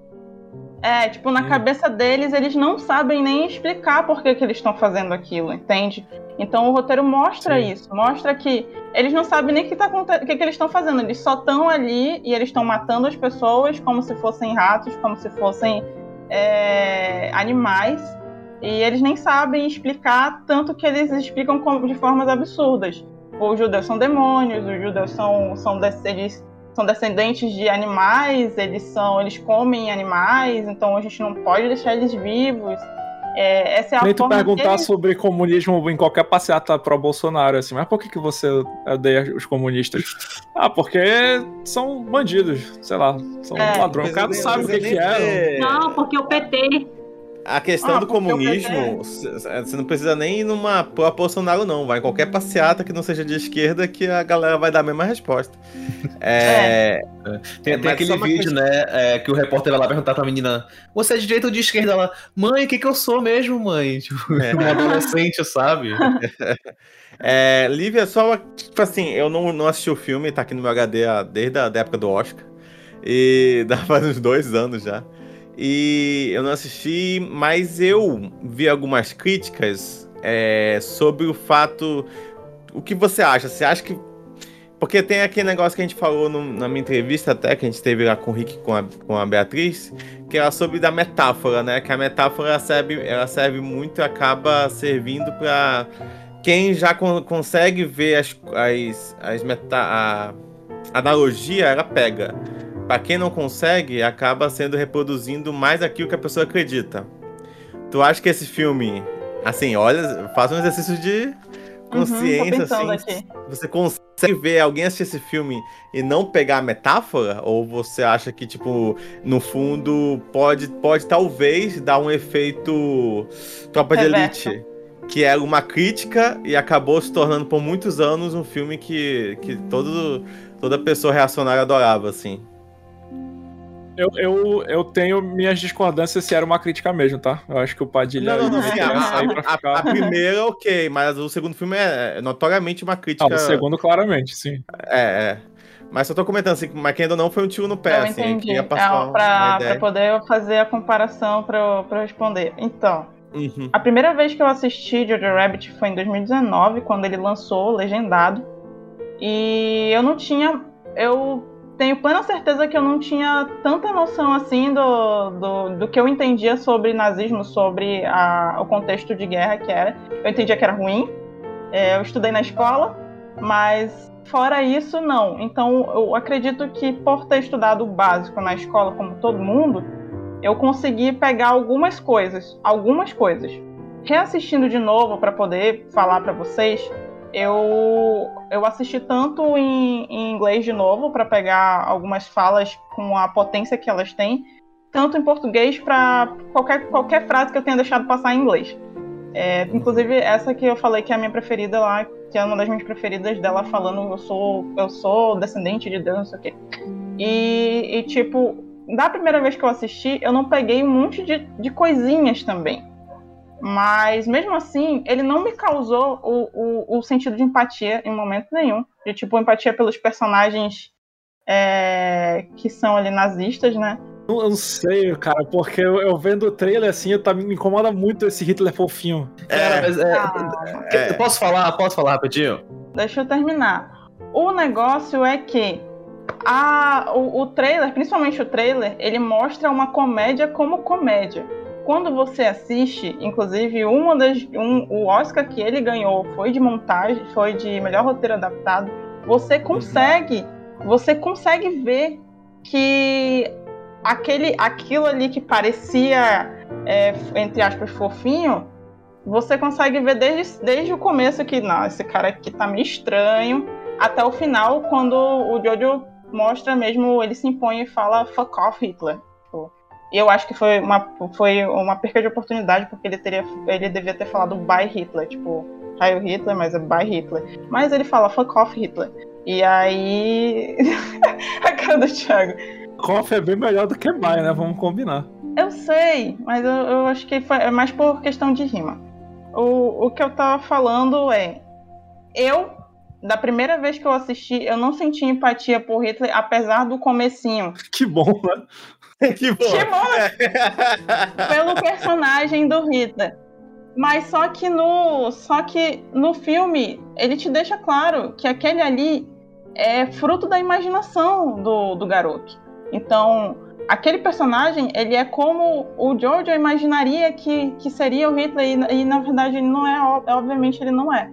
É, tipo, na Hum. cabeça deles, eles não sabem nem explicar por que, que eles estão fazendo aquilo, entende? Então o roteiro mostra Sim. isso, mostra que eles não sabem nem o que, tá, que, que eles estão fazendo, eles só estão ali e eles estão matando as pessoas como se fossem ratos, como se fossem é, animais, e eles nem sabem explicar, tanto que eles explicam como- de formas absurdas. Os judeus são demônios, os judeus são, são, eles são descendentes de animais, eles são, eles comem animais, então a gente não pode deixar eles vivos. É, essa é a Nem tu perguntar deles- sobre comunismo em qualquer passeata pro Bolsonaro, assim, mas por que, que você odeia os comunistas? Ah, porque são bandidos, sei lá, são É. ladrões. O cara não sabe o que, que é. Não, porque o PT. A questão Ah, do comunismo, você não precisa nem ir numa Bolsonaro, não. Vai em qualquer passeata que não seja de esquerda que a galera vai dar a mesma resposta. (laughs) É. Tem, tem Mas aquele só uma vídeo, questão- né, é, que o repórter vai lá perguntar pra menina: Você é de direita ou de esquerda? Ela, mãe, o que que eu sou mesmo, mãe? (laughs) Tipo, É. um adolescente, sabe? (laughs) É, Lívia, só tipo assim, eu não, não assisti o filme, tá aqui no meu HD a- desde a da época do Oscar. E dá faz uns dois anos já. E eu não assisti, mas eu vi algumas críticas é, sobre o fato. O que você acha? Você acha que. Porque tem aquele negócio que a gente falou no- na minha entrevista até, que a gente teve lá com o Rick com a, com a Beatriz, que era sobre da metáfora, né? Que a metáfora serve, ela serve muito acaba servindo para quem já con- consegue ver as, as, as meta, a analogia, ela pega. Pra quem não consegue, acaba sendo reproduzindo mais aquilo que a pessoa acredita. Tu acha que esse filme, assim, olha, faz um exercício de Uhum, consciência, pensando assim. aqui. Você consegue ver alguém assistir esse filme e não pegar a metáfora? Ou você acha que, tipo, no fundo, pode, pode talvez dar um efeito Tropa de Reverso. Elite? Que era uma crítica e acabou se tornando por muitos anos um filme que, que todo, toda pessoa reacionária adorava, assim. Eu, eu, eu tenho minhas discordâncias se era uma crítica mesmo, tá? Eu acho que o Padilha Não, não, não. ia sim, a, a- ficar. a primeira, ok, mas o segundo filme é é notoriamente uma Ah, crítica. o segundo, claramente, sim. É, é. Mas só tô comentando assim, mas que ainda não foi um tiro no pé, Eu assim. entendi. Queria É, passar uma pra, pra poder fazer a comparação pra eu, pra eu responder. Então, Uhum. A primeira vez que eu assisti Jojo Rabbit foi em 2019, quando ele lançou legendado. E eu não tinha. Eu tenho plena certeza que eu não tinha tanta noção assim do, do, do que eu entendia sobre nazismo, sobre a, o contexto de guerra que era. Eu entendia que era ruim. É, eu estudei na escola, mas fora isso, não. Então eu acredito que por ter estudado o básico na escola, como todo mundo, eu consegui pegar algumas coisas, algumas coisas. Reassistindo de novo para poder falar para vocês, eu eu assisti tanto em, em inglês de novo para pegar algumas falas com a potência que elas têm, tanto em português para qualquer qualquer frase que eu tenha deixado passar em inglês. É, inclusive essa que eu falei que é a minha preferida lá, que é uma das minhas preferidas dela falando eu sou eu sou descendente de Deus, não sei o quê. E, e tipo da primeira vez que eu assisti, eu não peguei um monte de, de coisinhas também. Mas mesmo assim, ele não me causou o, o, o sentido de empatia em momento nenhum. De tipo, empatia pelos personagens é, que são ali nazistas, né? Eu não sei, cara, porque eu, eu vendo o trailer assim, tá, me incomoda muito esse Hitler fofinho. Cara, mas é, Ah, é, eu posso falar? Posso falar rapidinho? deixa eu terminar. O negócio é que a, o, o trailer, principalmente o trailer, ele mostra uma comédia como comédia. Quando você assiste, inclusive, uma das, um, o Oscar que ele ganhou foi de montagem, foi de melhor roteiro adaptado. Você consegue, você consegue ver que aquele, aquilo ali que parecia, é, entre aspas, fofinho, você consegue ver desde, desde o começo que, não, esse cara aqui tá meio estranho, até o final, quando o Jojo mostra mesmo, ele se impõe e fala fuck off Hitler. Eu acho que foi uma, foi uma perca de oportunidade, porque ele, teria, ele devia ter falado bye Hitler, tipo, Heil Hitler, mas é bye Hitler. Mas ele fala fuck off Hitler. E aí. (laughs) a cara do Thiago. Coffee é bem melhor do que Mai, né? Vamos combinar. Eu sei, mas eu, eu acho que foi é mais por questão de rima. O, o que eu tava falando é. Eu, da primeira vez que eu assisti, eu não senti empatia por Hitler, apesar do comecinho. (laughs) Que bom, né? (laughs) que bom. (laughs) Pelo personagem do Hitler. Mas só que no só que no filme ele te deixa claro que aquele ali é fruto da imaginação do, do garoto. Então aquele personagem ele é como o Jojo imaginaria que, que seria o Hitler e, e na verdade ele não é ob- obviamente ele não é.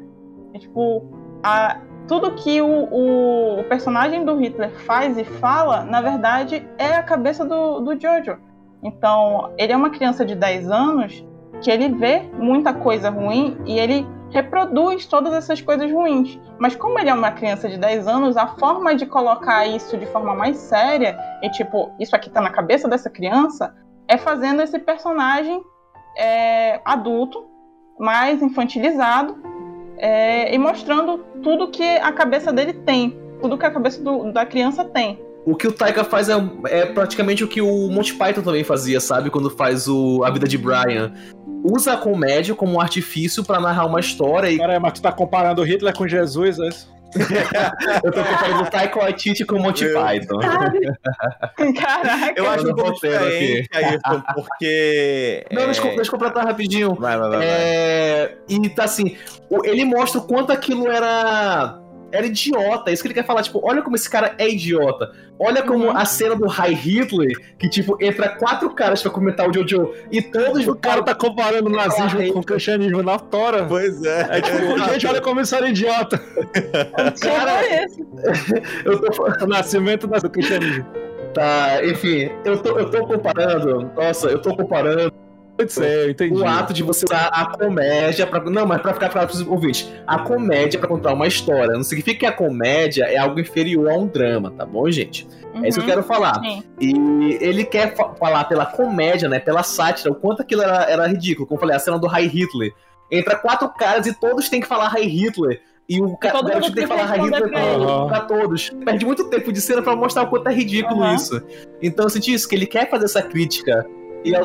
É tipo a, tudo que o, o, personagem do Hitler faz e fala na verdade é a cabeça do, do Jojo. Então ele é uma criança de 10 anos que ele vê muita coisa ruim e ele reproduz todas essas coisas ruins. Mas como ele é uma criança de 10 anos, a forma de colocar isso de forma mais séria e tipo, isso aqui tá na cabeça dessa criança, é fazendo esse personagem é, adulto, mais infantilizado, é, e mostrando tudo que a cabeça dele tem, tudo que a cabeça do- da criança tem. O que o Taika faz é, é praticamente o que o Monty Python também fazia, sabe? Quando faz o A Vida de Brian. Usa a comédia como um artifício pra narrar uma história e aí, mas tu tá comparando o Hitler com Jesus, é isso? Eu tô comparando o Taika Waititi com o Monty Meu. Python. (laughs) Caraca! Eu acho um pouco diferente, Ayrton, porque. Não, deixa, eu- é, deixa eu completar rapidinho. Vai, vai, vai. vai. É, e tá assim, ele mostra o quanto aquilo era. Era idiota, é isso que ele quer falar, tipo, olha como esse cara é idiota. Olha como Uhum. a cena do High Hitler, que tipo, entra quatro caras pra comentar o Jojo, e todos O cara tá comparando o nazismo com o cristianismo na tora. Pois é. É tipo, (laughs) gente, olha como isso era idiota. (laughs) Cara, Tipo isso. eu tô O nascimento do cristianismo. Tá, enfim, eu tô, eu tô comparando, nossa, eu tô comparando Pode ser, eu entendi. o ato de você usar a comédia pra. Não, mas pra ficar claro pros ouvintes, a comédia pra contar uma história. Não significa que a comédia é algo inferior a um drama, tá bom, gente? É isso que eu quero falar. Sim. E ele quer fa- falar pela comédia, né? Pela sátira, o quanto aquilo era, era ridículo. Como eu falei, a cena do High Hitler. Entra quatro caras e todos têm que falar High Hitler. E o ca- todo o garoto mundo tem que falar High Hitler pra pra, todos. Perde muito tempo de cena pra mostrar o quanto é ridículo Aham. isso. Então eu senti isso, que ele quer fazer essa crítica. E é a-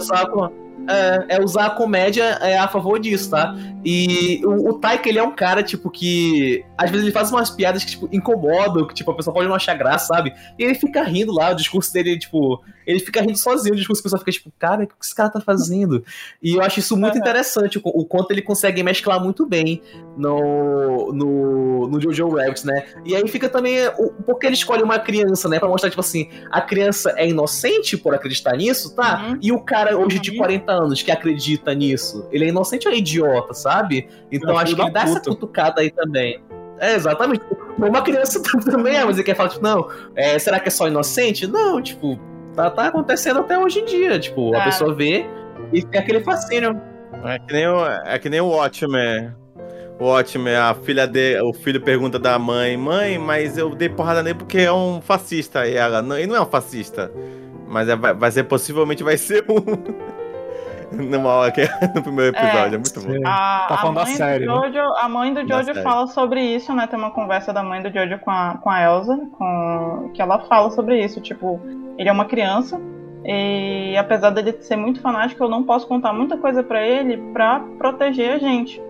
é, é usar a comédia é, a favor disso, tá? E o, o Taika, ele é um cara, tipo, que. Às vezes ele faz umas piadas que, tipo, incomodam, que, tipo, a pessoa pode não achar graça, sabe? E ele fica rindo lá, o discurso dele, tipo, ele fica rindo sozinho, o discurso, a pessoa fica tipo, cara, o que esse cara tá fazendo? E eu acho isso muito Uhum. interessante, o, o quanto ele consegue mesclar muito bem no, no, no Jojo Rabbit, né? E aí fica também o porque ele escolhe uma criança, né? Pra mostrar, tipo assim, a criança é inocente por acreditar nisso, tá? Uhum. E o cara hoje de Uhum. 40 anos que acredita nisso, ele é inocente ou é idiota, sabe? Então acho que ele dá essa puta. cutucada aí também. É, exatamente. Uma criança (laughs) também é, mas ele quer falar, tipo, não, é, será que é só inocente? Não, tipo, tá, tá acontecendo até hoje em dia. Tipo, a É. pessoa vê e tem aquele fascínio. É que nem o, é que nem o Watchmen. O Watchmen, a filha de, o filho pergunta da mãe, mãe, mas eu dei porrada nele porque é um fascista. E ela, não, ele não é um fascista. Mas é- vai, vai ser, possivelmente vai ser um. (laughs) Numa hora que é no primeiro episódio, é, muito bom. A, Tá a falando da mãe série, do né? Jojo, a mãe do Da Jojo série. fala sobre isso, né? Tem uma conversa da mãe do Jojo com a, com a Elsa, com, que ela fala sobre isso. Tipo, ele é uma criança e apesar dele ser muito fanático, eu não posso contar muita coisa pra ele pra proteger a gente.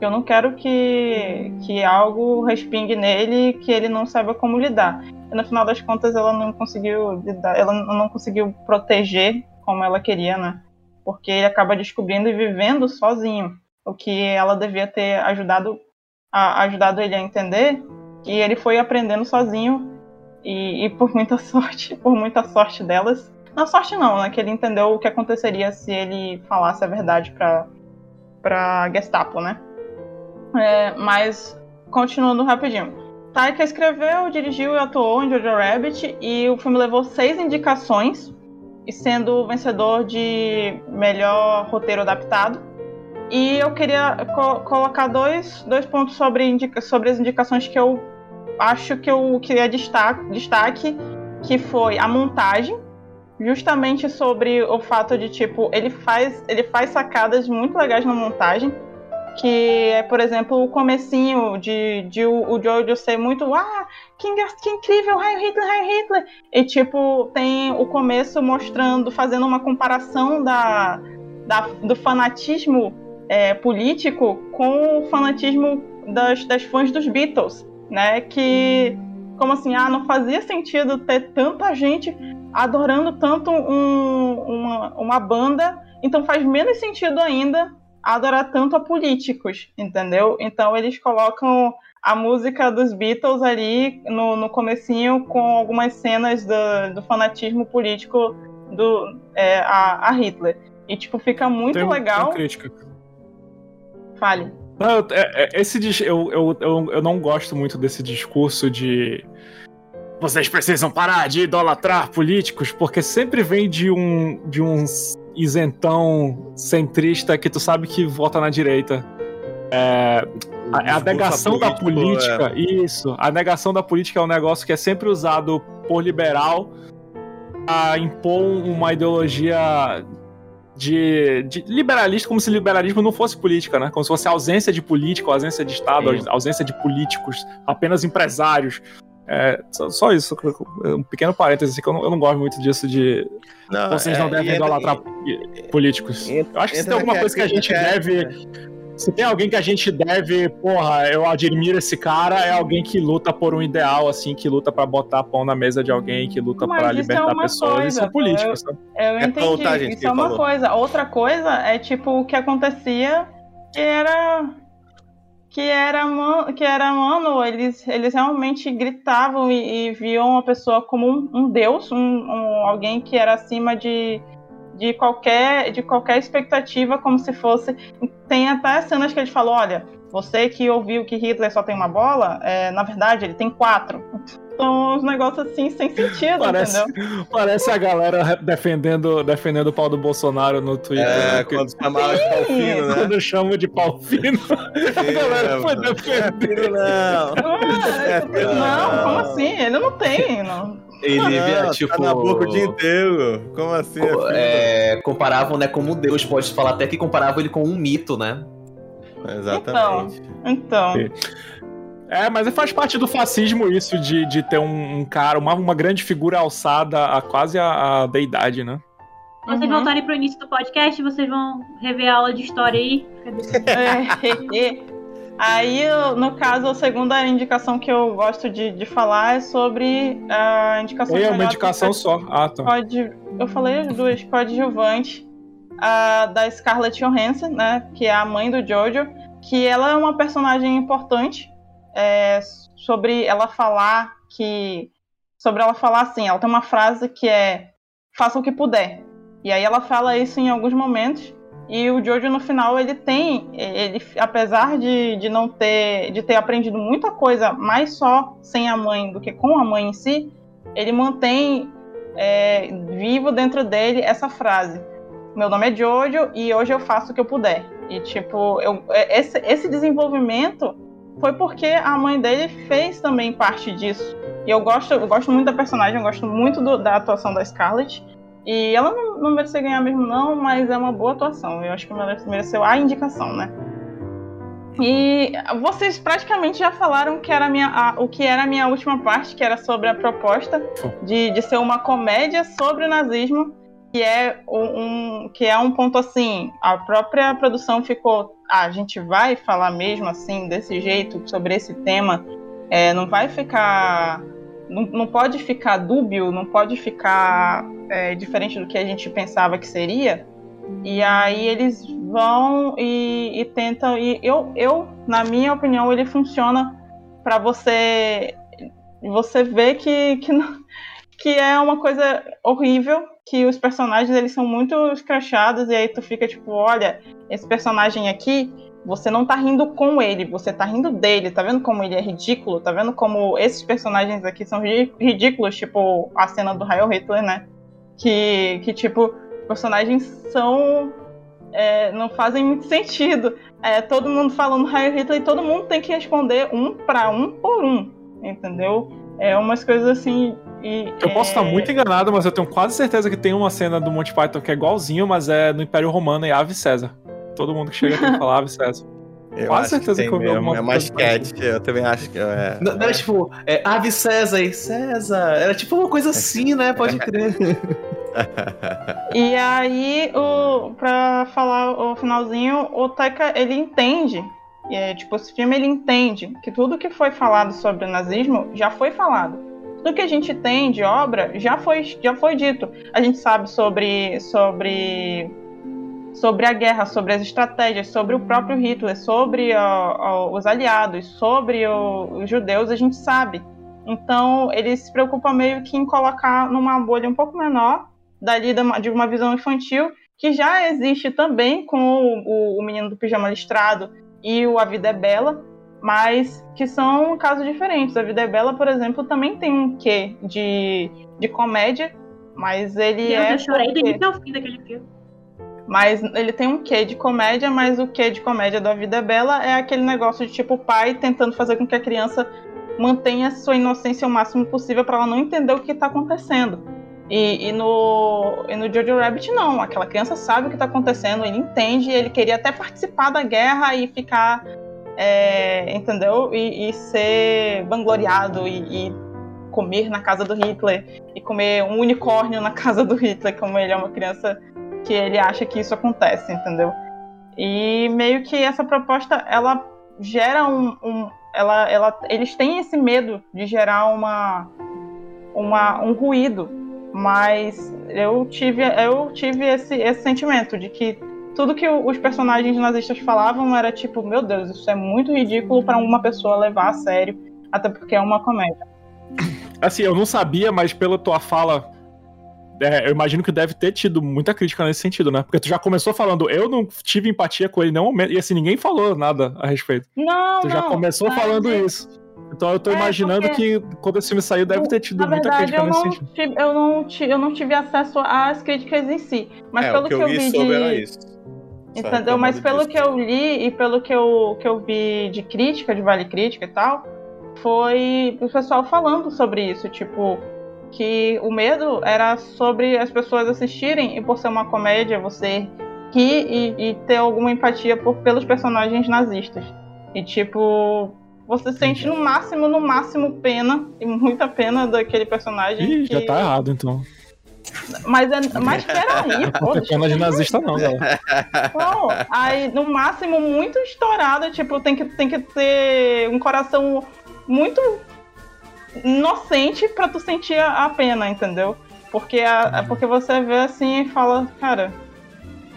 Eu não quero que, que algo respingue nele que ele não saiba como lidar. E no final das contas, ela não conseguiu lidar, ela não conseguiu proteger como ela queria, né? Porque ele acaba descobrindo e vivendo sozinho, o que ela devia ter ajudado a, ajudado ele a entender, que ele foi aprendendo sozinho e, e por muita (laughs) sorte, por muita sorte delas, não sorte não, né? Que ele entendeu o que aconteceria se ele falasse a verdade para para Gestapo, né? É, mas continuando rapidinho. Taika escreveu, dirigiu e atuou em Jojo Rabbit e o filme levou seis indicações, e sendo vencedor de melhor roteiro adaptado. E eu queria co- colocar dois, dois pontos sobre, sobre as indicações que eu acho que eu queria destaque, destaque, que foi a montagem, justamente sobre o fato de tipo ele faz ele faz sacadas muito legais na montagem que é por exemplo o comecinho de, de o, o Jojo ser muito ah que, que incrível Heil Hitler Heil Hitler. E tipo tem o começo mostrando fazendo uma comparação da, da- do fanatismo é, político com o fanatismo das, das fãs dos Beatles né? Que como assim ah não fazia sentido ter tanta gente adorando tanto um- uma, uma banda, então faz menos sentido ainda adorar tanto a políticos, entendeu? Então eles colocam a música dos Beatles ali no, no comecinho com algumas cenas do, do fanatismo político do é, a, a Hitler. E tipo, fica muito Tem- legal. tem crítica. Fale. Não, eu- é- é- esse eu, eu, eu, eu não gosto muito desse discurso de vocês precisam parar de idolatrar políticos, porque sempre vem de um de um isentão centrista que tu sabe que vota na direita. É, a, a negação da é. política, isso. A negação da política é um negócio que é sempre usado por liberal a impor uma ideologia de, de liberalista, como se liberalismo não fosse política, né? Como se fosse ausência de política, ausência de Estado, Sim. ausência de políticos, apenas empresários. É, só, só isso, um pequeno parênteses, assim, que eu não, eu não gosto muito disso de Não, vocês não é, devem e entra- idolatrar políticos. entra- Eu acho que se tem alguma coisa que a gente naquela- deve. Se tem alguém que a gente deve, porra, eu admiro esse cara, é alguém que luta por um ideal, assim, que luta pra botar pão na mesa de alguém, que luta Mas pra isso é libertar pessoas. coisa, isso é política, sabe? Eu É entendi. pão, tá, gente, Isso é uma falou. coisa. Outra coisa é tipo o que acontecia que era que era que era mano, eles eles realmente gritavam e, e viam a pessoa como um, um deus, um, um- alguém que era acima de de qualquer de qualquer expectativa, como se fosse. Tem até cenas que ele falou, olha, você que ouviu que Hitler só tem uma bola, é, na verdade ele tem quatro. São uns negócios assim sem sentido, Parece, entendeu? parece a galera defendendo, defendendo o pau do Bolsonaro no Twitter. É, né? Quando chamava de pau fino, né? Quando chamam de pau fino, (laughs) a galera foi Não é defender. fino, não. É, não, não. como assim? Ele não tem. Não. Ele via, Não, tipo. Tá na boca o dia inteiro. Como assim? é fino? é, comparavam, né, como Deus, pode falar até que comparavam ele com um mito, né? Exatamente. Então, É, mas faz parte do fascismo isso de, de ter um, um cara, uma, uma grande figura alçada a quase a, a deidade, né? Quando vocês Uhum. voltarem pro início do podcast, vocês vão rever a aula de história aí. Cadê? é. (laughs) Aí, no caso, a segunda indicação que eu gosto de, de falar é sobre a indicação É uma indicação só. Ah, tá. Coad- Eu falei as duas, coadjuvante, a da Scarlett Johansson, né? Que é a mãe do Jojo, que ela é uma personagem importante é, sobre ela falar que. Sobre ela falar assim, ela tem uma frase que é faça o que puder. E aí ela fala isso em alguns momentos. E o Jojo no final ele tem, ele apesar de, de não ter, de ter aprendido muita coisa mais só sem a mãe do que com a mãe em si, ele mantém é, vivo dentro dele essa frase. Meu nome é Jojo e hoje eu faço o que eu puder. E tipo, eu, é, esse, esse desenvolvimento foi porque a mãe dele fez também parte disso. E eu gosto, eu gosto muito da personagem, eu gosto muito do- da atuação da Scarlett. E ela não, não mereceu ganhar mesmo, não, mas é uma boa atuação. Eu acho que mere- mereceu a indicação, né? E vocês praticamente já falaram que era minha, a- o que era a minha última parte, que era sobre a proposta de, de ser uma comédia sobre o nazismo, que é um- que é um ponto assim, a própria produção ficou, ah, a gente vai falar mesmo assim, desse jeito, sobre esse tema, é, não vai ficar, não, não pode ficar dúbio, não pode ficar é, diferente do que a gente pensava que seria, e aí eles vão e, e tentam. E eu, eu, na minha opinião, ele funciona para você você ver que, que, que é uma coisa horrível, que os personagens eles são muito escrachados, e aí tu fica tipo, olha, esse personagem aqui, você não tá rindo com ele, você tá rindo dele, tá vendo como ele é ridículo, tá vendo como esses personagens aqui são ri- ridículos, tipo a cena do Heil Hitler, né? Que, que tipo, personagens são. é, não fazem muito sentido. É, todo mundo falando Heil Hitler e todo mundo tem que responder um para um por um, entendeu? É umas coisas assim. E, Eu posso é, estar muito enganado, mas eu tenho quase certeza que tem uma cena do Monty Python que é igualzinho, mas é no Império Romano e Ave César. Todo mundo que chega tem que falar Ave César. (laughs) Eu Quase acho certeza tem que eu vi alguma É coisa sketch, eu também acho que é. Não, não era tipo, é, Ave César e César. Era tipo uma coisa assim, né? Pode crer. (laughs) E aí, o, pra falar o finalzinho, o Taika, ele entende, é, tipo, esse filme ele entende que tudo que foi falado sobre o nazismo já foi falado. Tudo que a gente tem de obra já foi, já foi dito. A gente sabe sobre, sobre, sobre a guerra, sobre as estratégias, sobre o próprio Hitler, sobre ó, ó, os aliados, sobre o- os judeus, a gente sabe. Então, ele se preocupa meio que em colocar numa bolha um pouco menor dali da- de uma visão infantil que já existe também com o- o Menino do Pijama Listrado e o A Vida é Bela, mas que são casos diferentes. A Vida é Bela, por exemplo, também tem um quê de, de comédia, mas ele Deus, é eu chorei do porque- início ao fim daquele filme. mas ele tem um quê de comédia, mas o quê de comédia da Vida é Bela é aquele negócio de tipo o pai tentando fazer com que a criança mantenha sua inocência o máximo possível para ela não entender o que está acontecendo. E, e no, e no Jojo Rabbit não, aquela criança sabe o que está acontecendo, ele entende, ele queria até participar da guerra e ficar, é, entendeu? E, e ser vangloriado e, e comer na casa do Hitler e comer um unicórnio na (laughs) casa do Hitler, como ele é uma criança que ele acha que isso acontece, entendeu? E meio que essa proposta ela gera um, um- ela, ela, eles têm esse medo de gerar uma, uma um ruído, mas eu tive eu tive esse, esse sentimento de que tudo que os personagens nazistas falavam era tipo, meu Deus, isso é muito ridículo para uma pessoa levar a sério, até porque é uma comédia. Assim, eu não sabia, mas pela tua fala, é, eu imagino que deve ter tido muita crítica nesse sentido, né? Porque tu já começou falando, eu não tive empatia com ele momento, e assim, ninguém falou nada a respeito. Não, Tu já não, começou falando é- isso. Então eu tô É, imaginando porque- que quando esse filme saiu, deve ter tido Na muita verdade, crítica eu nesse não, sentido. tive, eu, não ti- eu não tive acesso às críticas em si. Mas é, pelo que eu vi sobre de. era isso. Entendeu? Mas pelo disso. que eu li e pelo que eu, que eu vi de crítica, de Vale Crítica e tal, foi o pessoal falando sobre isso, tipo, que o medo era sobre as pessoas assistirem e por ser uma comédia, você rir e, e ter alguma empatia por, pelos personagens nazistas. E tipo, você sente no máximo, no máximo pena, e muita pena daquele personagem. Ih, que... já tá errado, então. Mas, é, mas peraí, pô. (laughs) Não é pena de nazista, não, galera. Pô, aí, no máximo, muito estourado, tipo, tem que, tem que ter um coração muito inocente pra tu sentir a, a pena, entendeu? Porque, a, porque você vê assim e fala, cara,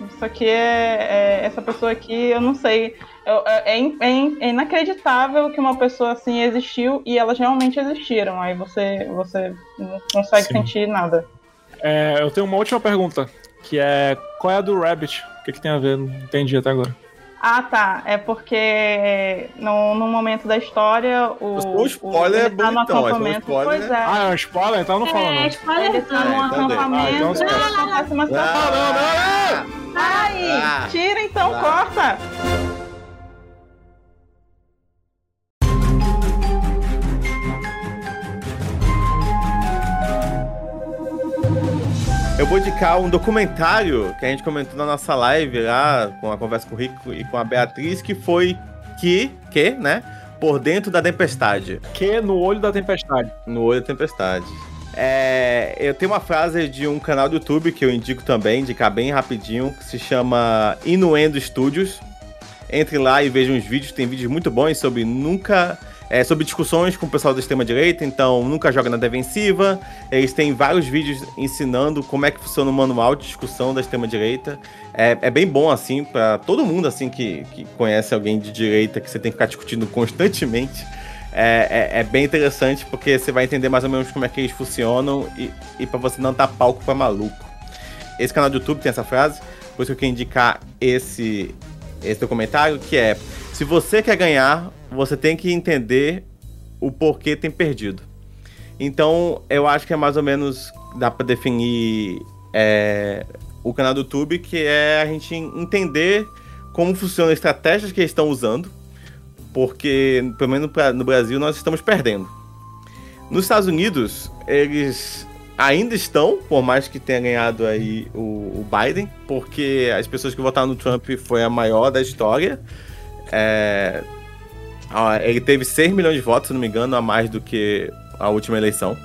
isso aqui é, é essa pessoa aqui, eu não sei. É, é in- é inacreditável que uma pessoa assim existiu e elas realmente existiram. Aí você, você não consegue Sim. sentir nada. É, eu tenho uma última pergunta, que é qual é a do Rabbit? O que, que tem a ver? Não entendi até agora. Ah, tá. É porque no, no momento da história o. O spoiler ele é tá no bonitão, mas o acampamento. spoiler pois é. Ah, é um spoiler? Então não fala É, não. spoiler Ele tá num Ah, então acampamento. Ah, então esquece. acontece uma situação. Ah, Ai, tira então, Ah. corta. Eu vou indicar um documentário que a gente comentou na nossa live lá, com a conversa com o Rico e com a Beatriz, que foi que, que, né? Por dentro da tempestade. Que no olho da tempestade. No olho da tempestade. É, eu tenho uma frase de um canal do YouTube que eu indico também, indicar bem rapidinho, que se chama Inuendo Studios. Entre lá e veja uns vídeos, tem vídeos muito bons sobre nunca. É, sobre discussões com o pessoal da extrema-direita, então nunca joga na defensiva. Eles têm vários vídeos ensinando como é que funciona o manual de discussão da extrema-direita. É, é bem bom, assim, para todo mundo assim que, que conhece alguém de direita que você tem que ficar discutindo constantemente. É, é- é bem interessante porque você vai entender mais ou menos como é que eles funcionam e, e para você não dar palco pra maluco. Esse canal do YouTube tem essa frase, por isso que eu quero indicar esse, esse documentário, que é se você quer ganhar, você tem que entender o porquê tem perdido. Então, eu acho que é mais ou menos dá pra definir é, o canal do YouTube, que é a gente entender como funcionam as estratégias que eles estão usando, porque, pelo menos pra- no Brasil, nós estamos perdendo. Nos Estados Unidos, eles ainda estão, por mais que tenha ganhado aí o, o Biden, porque as pessoas que votaram no Trump foi a maior da história. É, ah, ele teve 6 milhões de votos, se não me engano, a mais do que a última eleição.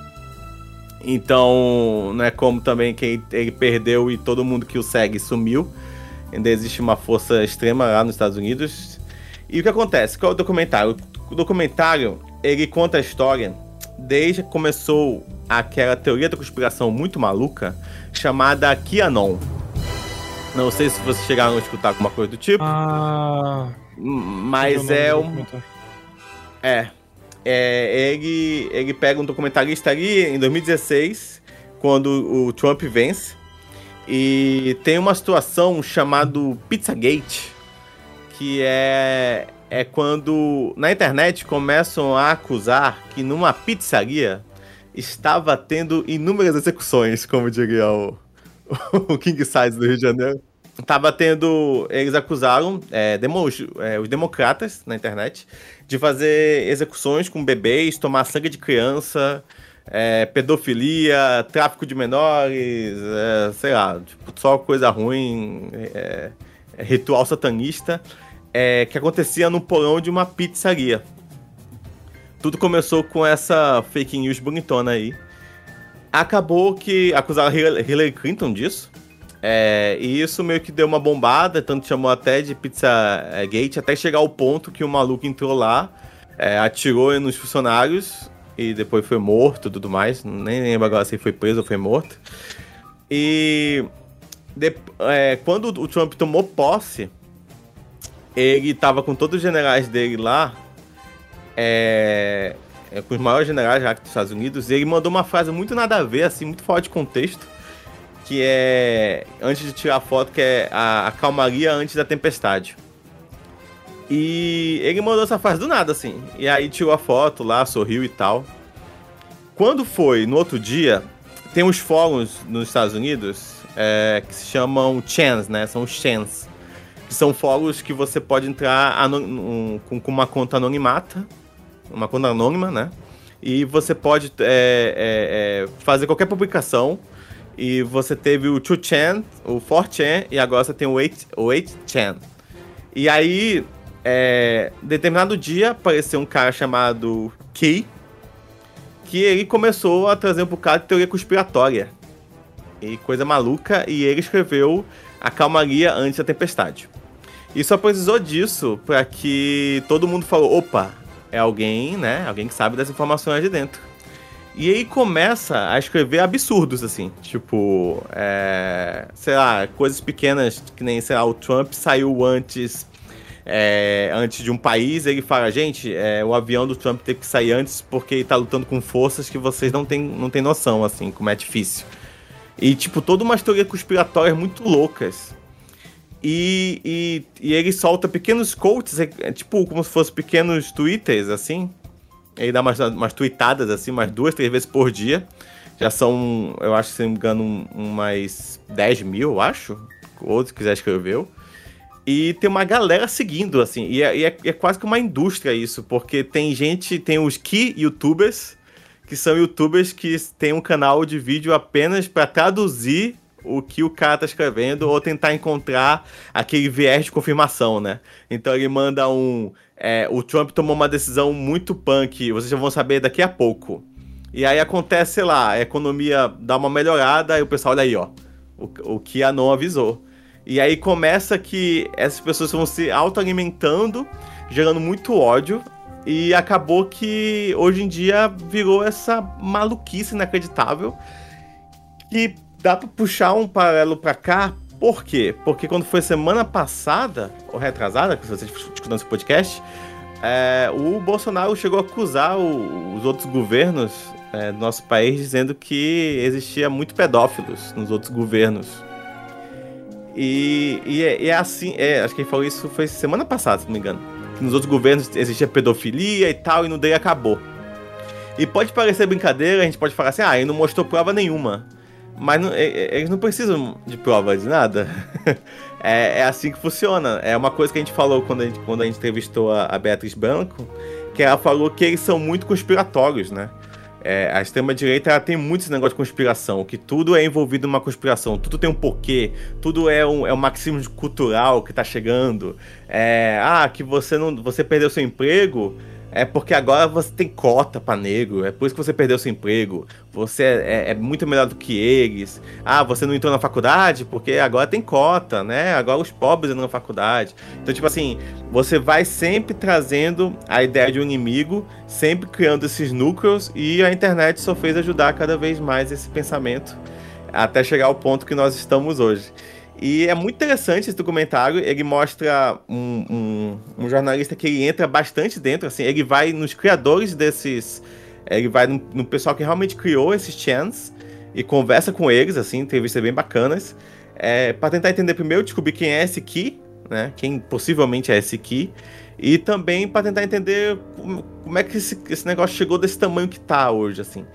Então, não é como também que ele, perdeu e todo mundo que o segue sumiu. Ainda existe uma força extrema lá nos Estados Unidos. E o que acontece? Qual é o documentário? O documentário, ele conta a história desde que começou aquela teoria da conspiração muito maluca chamada QAnon. Não sei se vocês chegaram a escutar alguma coisa do tipo, Ah. mas é um. É. É, ele, ele pega um documentarista ali em 2016, quando o Trump vence, e tem uma situação chamado Pizzagate, que é, é quando na internet começam a acusar que numa pizzaria estava tendo inúmeras execuções, como diria o, (laughs) o King Size do Rio de Janeiro. Tava tendo. Eles acusaram é, demo- é, os democratas na internet de fazer execuções com bebês, tomar sangue de criança, é, pedofilia, tráfico de menores, é, sei lá, tipo, só coisa ruim, é, é, ritual satanista, que acontecia no porão de uma pizzaria. Tudo começou com essa fake news bonitona aí. Acabou que acusaram Hillary Clinton disso. É, e isso meio que deu uma bombada, tanto chamou até de Pizza é, Gate, até chegar ao ponto que o maluco entrou lá, é, atirou nos funcionários e depois foi morto e tudo mais. Nem lembro agora se foi preso ou foi morto. E de- é, quando o Trump tomou posse, ele tava com todos os generais dele lá, é, é, com os maiores generais já dos Estados Unidos, e ele mandou uma frase muito nada a ver, assim, muito fora de contexto que é antes de tirar a foto, que é a, a calmaria antes da tempestade. E ele mandou essa frase do nada, assim. E aí tirou a foto lá, sorriu e tal. Quando foi no outro dia, tem uns fóruns nos Estados Unidos é, que se chamam chans, né? São os chans. Que são fóruns que você pode entrar com uma conta anonimata, uma conta anônima, né? E você pode é, é, é, fazer qualquer publicação e você teve o 2chan, o 4chan e agora você tem o 8, o 8chan. E aí, é, determinado dia, apareceu um cara chamado Key, que ele começou a trazer um bocado de teoria conspiratória. e coisa maluca, e ele escreveu A Calmaria Antes da Tempestade. E só precisou disso para que todo mundo falou, opa, é alguém, né? Alguém que sabe das informações de dentro. E aí começa a escrever absurdos, assim. Tipo, é, sei lá, coisas pequenas, que nem, sei lá, o Trump saiu antes. É, antes de um país, ele fala, gente, é, o avião do Trump teve que sair antes porque ele tá lutando com forças que vocês não têm não tem noção, assim, como é difícil. E, tipo, toda uma história conspiratória muito loucas. E, e, e ele solta pequenos quotes, é, é, tipo, como se fossem pequenos twitters, assim, ele dá umas, umas tweetadas assim, umas duas, três vezes por dia. Já são, eu acho, se não me engano, um, umas 10 mil, eu acho. Outro quiser escreveu. E tem uma galera seguindo, assim. E é, é, é, quase que uma indústria isso, porque tem gente, tem os key youtubers, que são youtubers que têm um canal de vídeo apenas para traduzir o que o cara tá escrevendo ou tentar encontrar aquele viés de confirmação, né? Então ele manda um é, o Trump tomou uma decisão muito punk, vocês já vão saber daqui a pouco. E aí acontece, sei lá, a economia dá uma melhorada e o pessoal, olha aí, ó, o, o que a não avisou. E aí começa que essas pessoas vão se autoalimentando, gerando muito ódio, e acabou que hoje em dia virou essa maluquice inacreditável que dá pra puxar um paralelo pra cá. Por quê? Porque quando foi semana passada, ou retrasada, que você está escutando esse podcast, é, o Bolsonaro chegou a acusar o, os outros governos é, do nosso país, dizendo que existia muito pedófilos nos outros governos. E, e, é, é, assim, é, acho que ele falou isso foi semana passada, se não me engano. Que nos outros governos existia pedofilia e tal, e no dele acabou. E pode parecer brincadeira, a gente pode falar assim, ah, ele não mostrou prova nenhuma. Mas não, eles não precisam de prova de nada. (laughs) é, é, assim que funciona. É uma coisa que a gente falou quando a gente, quando a gente entrevistou a, a Beatriz Branco, que ela falou que eles são muito conspiratórios, né? É, a extrema-direita tem muito esse negócio de conspiração, que tudo é envolvido numa conspiração, tudo tem um porquê, tudo é um, é um marxismo cultural que tá chegando. É, ah, que você não você perdeu seu emprego, é porque agora você tem cota para negro, é por isso que você perdeu seu emprego. Você é, é, é, muito melhor do que eles. Ah, você não entrou na faculdade porque agora tem cota, né? Agora os pobres entram na faculdade. Então, tipo assim, você vai sempre trazendo a ideia de um inimigo, sempre criando esses núcleos e a internet só fez ajudar cada vez mais esse pensamento até chegar ao ponto que nós estamos hoje. E é muito interessante esse documentário. Ele mostra um, um, um, jornalista que ele entra bastante dentro, assim, ele vai nos criadores desses. Ele vai no, no pessoal que realmente criou esses chants e conversa com eles, assim, entrevistas bem bacanas. É, para tentar entender primeiro, descobrir quem é esse Ki, né? Quem possivelmente é esse Ki. E também para tentar entender como, como é que esse, esse negócio chegou desse tamanho que tá hoje, assim.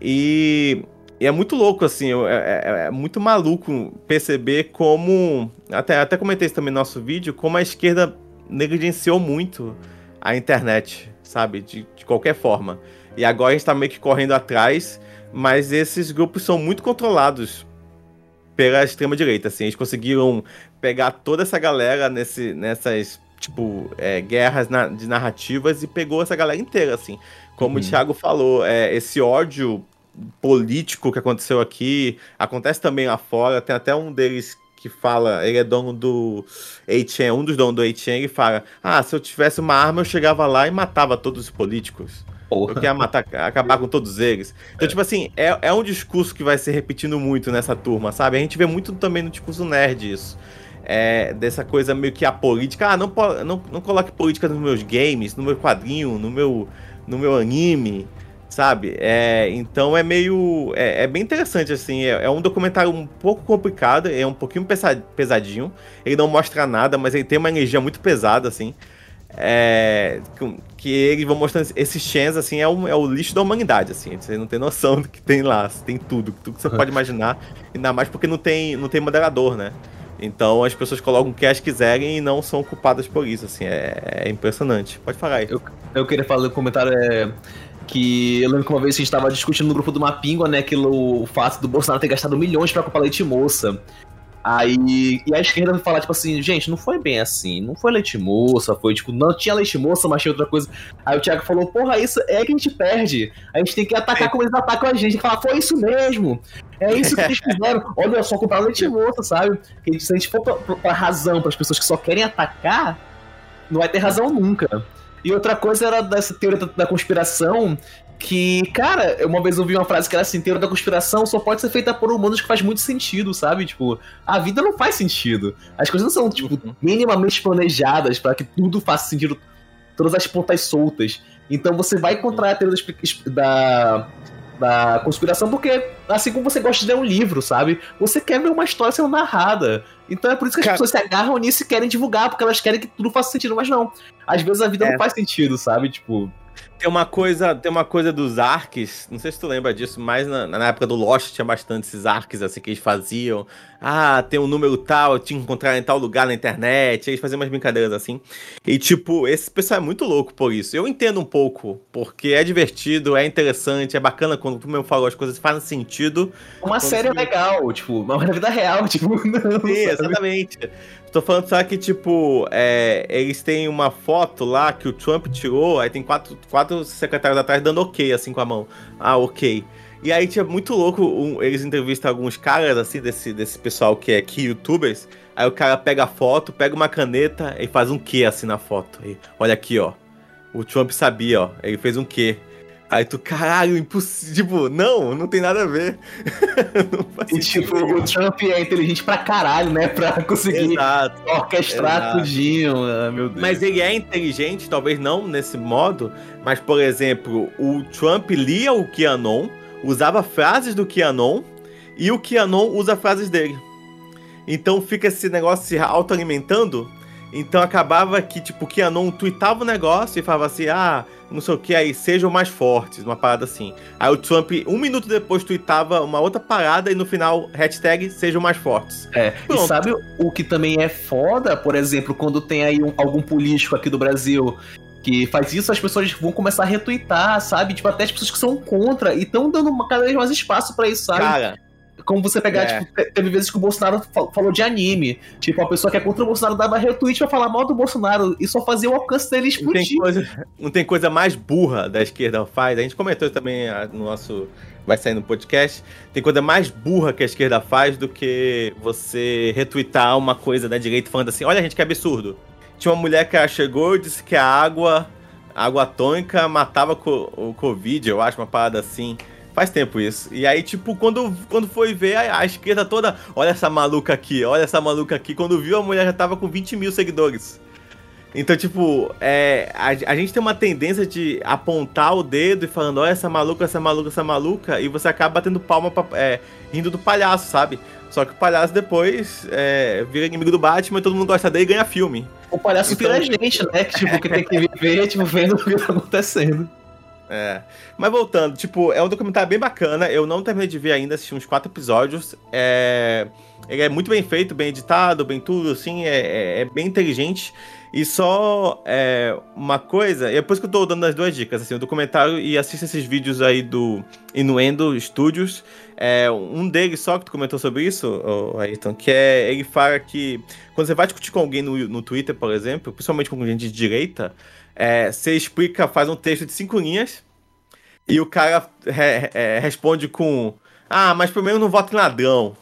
E e é muito louco, assim, é, é, é, muito maluco perceber como. Até, até comentei isso também no nosso vídeo, como a esquerda negligenciou muito a internet, sabe? De, de qualquer forma. E agora a gente tá meio que correndo atrás, mas esses grupos são muito controlados pela extrema-direita, assim. Eles conseguiram pegar toda essa galera nesse, nessas, tipo, é, guerras na, de narrativas e pegou essa galera inteira, assim. Como uhum. o Thiago falou, é, esse ódio político que aconteceu aqui, acontece também lá fora, tem até um deles que fala, ele é dono do ATM, um dos donos do ATM, ele fala, ah, se eu tivesse uma arma eu chegava lá e matava todos os políticos. Porra. Eu queria matar, acabar com todos eles. Então, é. tipo assim, é, é um discurso que vai se repetindo muito nessa turma, sabe? A gente vê muito também no discurso nerd isso. É, dessa coisa meio que a política. Ah, não, não, não coloque política nos meus games, no meu quadrinho, no meu, no meu anime sabe? É, então é meio. É, é bem interessante, assim. É, é, um documentário um pouco complicado, é um pouquinho pesadinho. Ele não mostra nada, mas ele tem uma energia muito pesada, assim. É, que eles vão mostrando esses chens, assim, é o, é o lixo da humanidade, assim. Você não tem noção do que tem lá. Tem tudo, tudo que você pode imaginar. Ainda mais porque não tem, não tem moderador, né? Então as pessoas colocam o que elas quiserem e não são culpadas por isso, assim, é, é impressionante. Pode falar aí. Eu, eu queria fazer um comentário, é, que eu lembro que uma vez a gente estava discutindo no grupo do Mapingua, né, aquilo, o fato do Bolsonaro ter gastado milhões pra comprar leite moça. Aí, e a esquerda vai falar, tipo assim, gente, não foi bem assim, não foi leite moça, foi tipo, não tinha leite moça, mas tinha outra coisa. Aí o Thiago falou, porra, isso é que a gente perde. A gente tem que atacar é. como eles atacam a gente, falar, foi isso mesmo. É isso que eles fizeram. (laughs) Olha só, comprar leite moça, sabe? Que se a gente for pra, pra, pra razão, para as pessoas que só querem atacar, não vai ter razão nunca. E outra coisa era dessa teoria da, conspiração, que, cara, uma vez eu vi uma frase que era assim, teoria da conspiração só pode ser feita por humanos que faz muito sentido, sabe? Tipo, a vida não faz sentido. As coisas não são, tipo, minimamente planejadas para que tudo faça sentido, todas as pontas soltas. Então você vai encontrar a teoria da, da conspiração porque, assim como você gosta de ler um livro, sabe? Você quer ver uma história sendo narrada. Então é por isso que as Cara- pessoas se agarram nisso e querem divulgar, porque elas querem que tudo faça sentido, mas não. Às vezes a vida É. não faz sentido, sabe? Tipo, Tem uma coisa, tem uma coisa dos arcs, não sei se tu lembra disso, mas na, na época do Lost tinha bastante esses arcs assim que eles faziam. Ah, tem um número tal, eu tinha que encontrar em tal lugar na internet. Eles faziam umas brincadeiras assim. E tipo, esse pessoal é muito louco por isso. Eu entendo um pouco, porque é divertido, é interessante, é bacana quando tu mesmo falou as coisas fazem sentido. uma série é legal, tipo, mas (laughs) na vida real, tipo, (laughs) não, Sim, sabe? exatamente. Tô falando só que, tipo, é, eles têm uma foto lá que o Trump tirou, aí tem quatro, quatro secretários atrás dando ok, assim, com a mão. Ah, ok. E aí tinha muito louco, um- eles entrevistam alguns caras, assim, desse, desse pessoal que é aqui, youtubers. Aí o cara pega a foto, pega uma caneta e faz um Q, assim, na foto. E, olha aqui, ó. O Trump sabia, ó. Ele fez um Q. Aí tu, caralho, impossível. Tipo, não, não tem nada a ver. (laughs) E tipo, o Trump é inteligente pra caralho, né? Pra conseguir Exato. orquestrar Exato. tudinho. Ah, meu Deus. Mas ele é inteligente, talvez não nesse modo, mas, por exemplo, o Trump lia o QAnon, usava frases do QAnon, e o QAnon usa frases dele. Então fica esse negócio se autoalimentando. Então acabava que, tipo, o QAnon tweetava o negócio e falava assim, ah, não sei o que, aí sejam mais fortes, uma parada assim. Aí o Trump, um minuto depois, tweetava uma outra parada e no final, hashtag sejam mais fortes. É, e Pronto. sabe o que também é foda, por exemplo, quando tem aí um- algum político aqui do Brasil que faz isso, as pessoas vão começar a retweetar, sabe? Tipo, até as pessoas que são contra e estão dando uma- cada vez mais espaço pra isso, sabe? Cara, Como você pegar, É. tipo, te- teve vezes que o Bolsonaro fa- falou de anime. Tipo, a pessoa que é contra o Bolsonaro dava retweet pra falar mal do Bolsonaro e só fazia o alcance dele Não tem, explodir. coisa, não tem coisa mais burra da esquerda faz. A gente comentou também ah, no nosso. Vai sair no podcast. Tem coisa mais burra que a esquerda faz do que você retweetar uma coisa da direita falando assim: olha, gente, que absurdo. Tinha uma mulher que chegou e disse que a água, a água tônica matava o Covid, eu acho, uma parada assim. Faz tempo isso. E aí, tipo, quando, quando foi ver a, a esquerda toda, olha essa maluca aqui, olha essa maluca aqui. Quando viu, a mulher já tava com 20 mil seguidores. Então, tipo, é, a, a gente tem uma tendência de apontar o dedo e falando, olha essa maluca, essa maluca, essa maluca, e você acaba batendo palma, pra, é, rindo do palhaço, sabe? Só que o palhaço depois é, vira inimigo do Batman, todo mundo gosta dele e ganha filme. O palhaço Então- vira gente, né? Que, tipo, que tem que viver, tipo, vendo o que tá (laughs) acontecendo. É. Mas voltando, tipo, é um documentário bem bacana. Eu não terminei de ver ainda, assisti uns quatro episódios. É... Ele é muito bem feito, bem editado, bem tudo, assim, é, é- é bem inteligente. E só é, uma coisa, e é por isso que eu tô dando as duas dicas, assim, o documentário e assista esses vídeos aí do Inuendo Studios. É, um deles só que tu comentou sobre isso, Ayrton, que é, ele fala que quando você vai discutir com alguém no, no Twitter, por exemplo, principalmente com gente de direita, é, você explica, faz um texto de cinco linhas, e o cara re- é, responde com: Ah, mas pelo menos não vota em ladrão.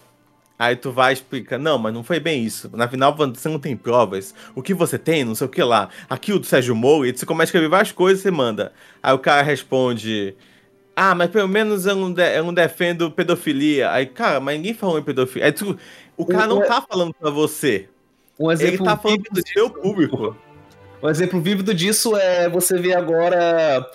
Aí tu vai e explica: Não, mas não foi bem isso. Na final você não tem provas. O que você tem, não sei o que lá. Aqui o do Sérgio Moro, e você começa a escrever várias coisas e você manda. Aí o cara responde. Ah, mas pelo menos eu não, de- eu não defendo pedofilia. Aí, cara, mas ninguém falou em pedofilia. Aí tu- o cara não tá falando pra você. Um Ele exemplo tá falando pro seu público. Um exemplo vívido disso é você ver agora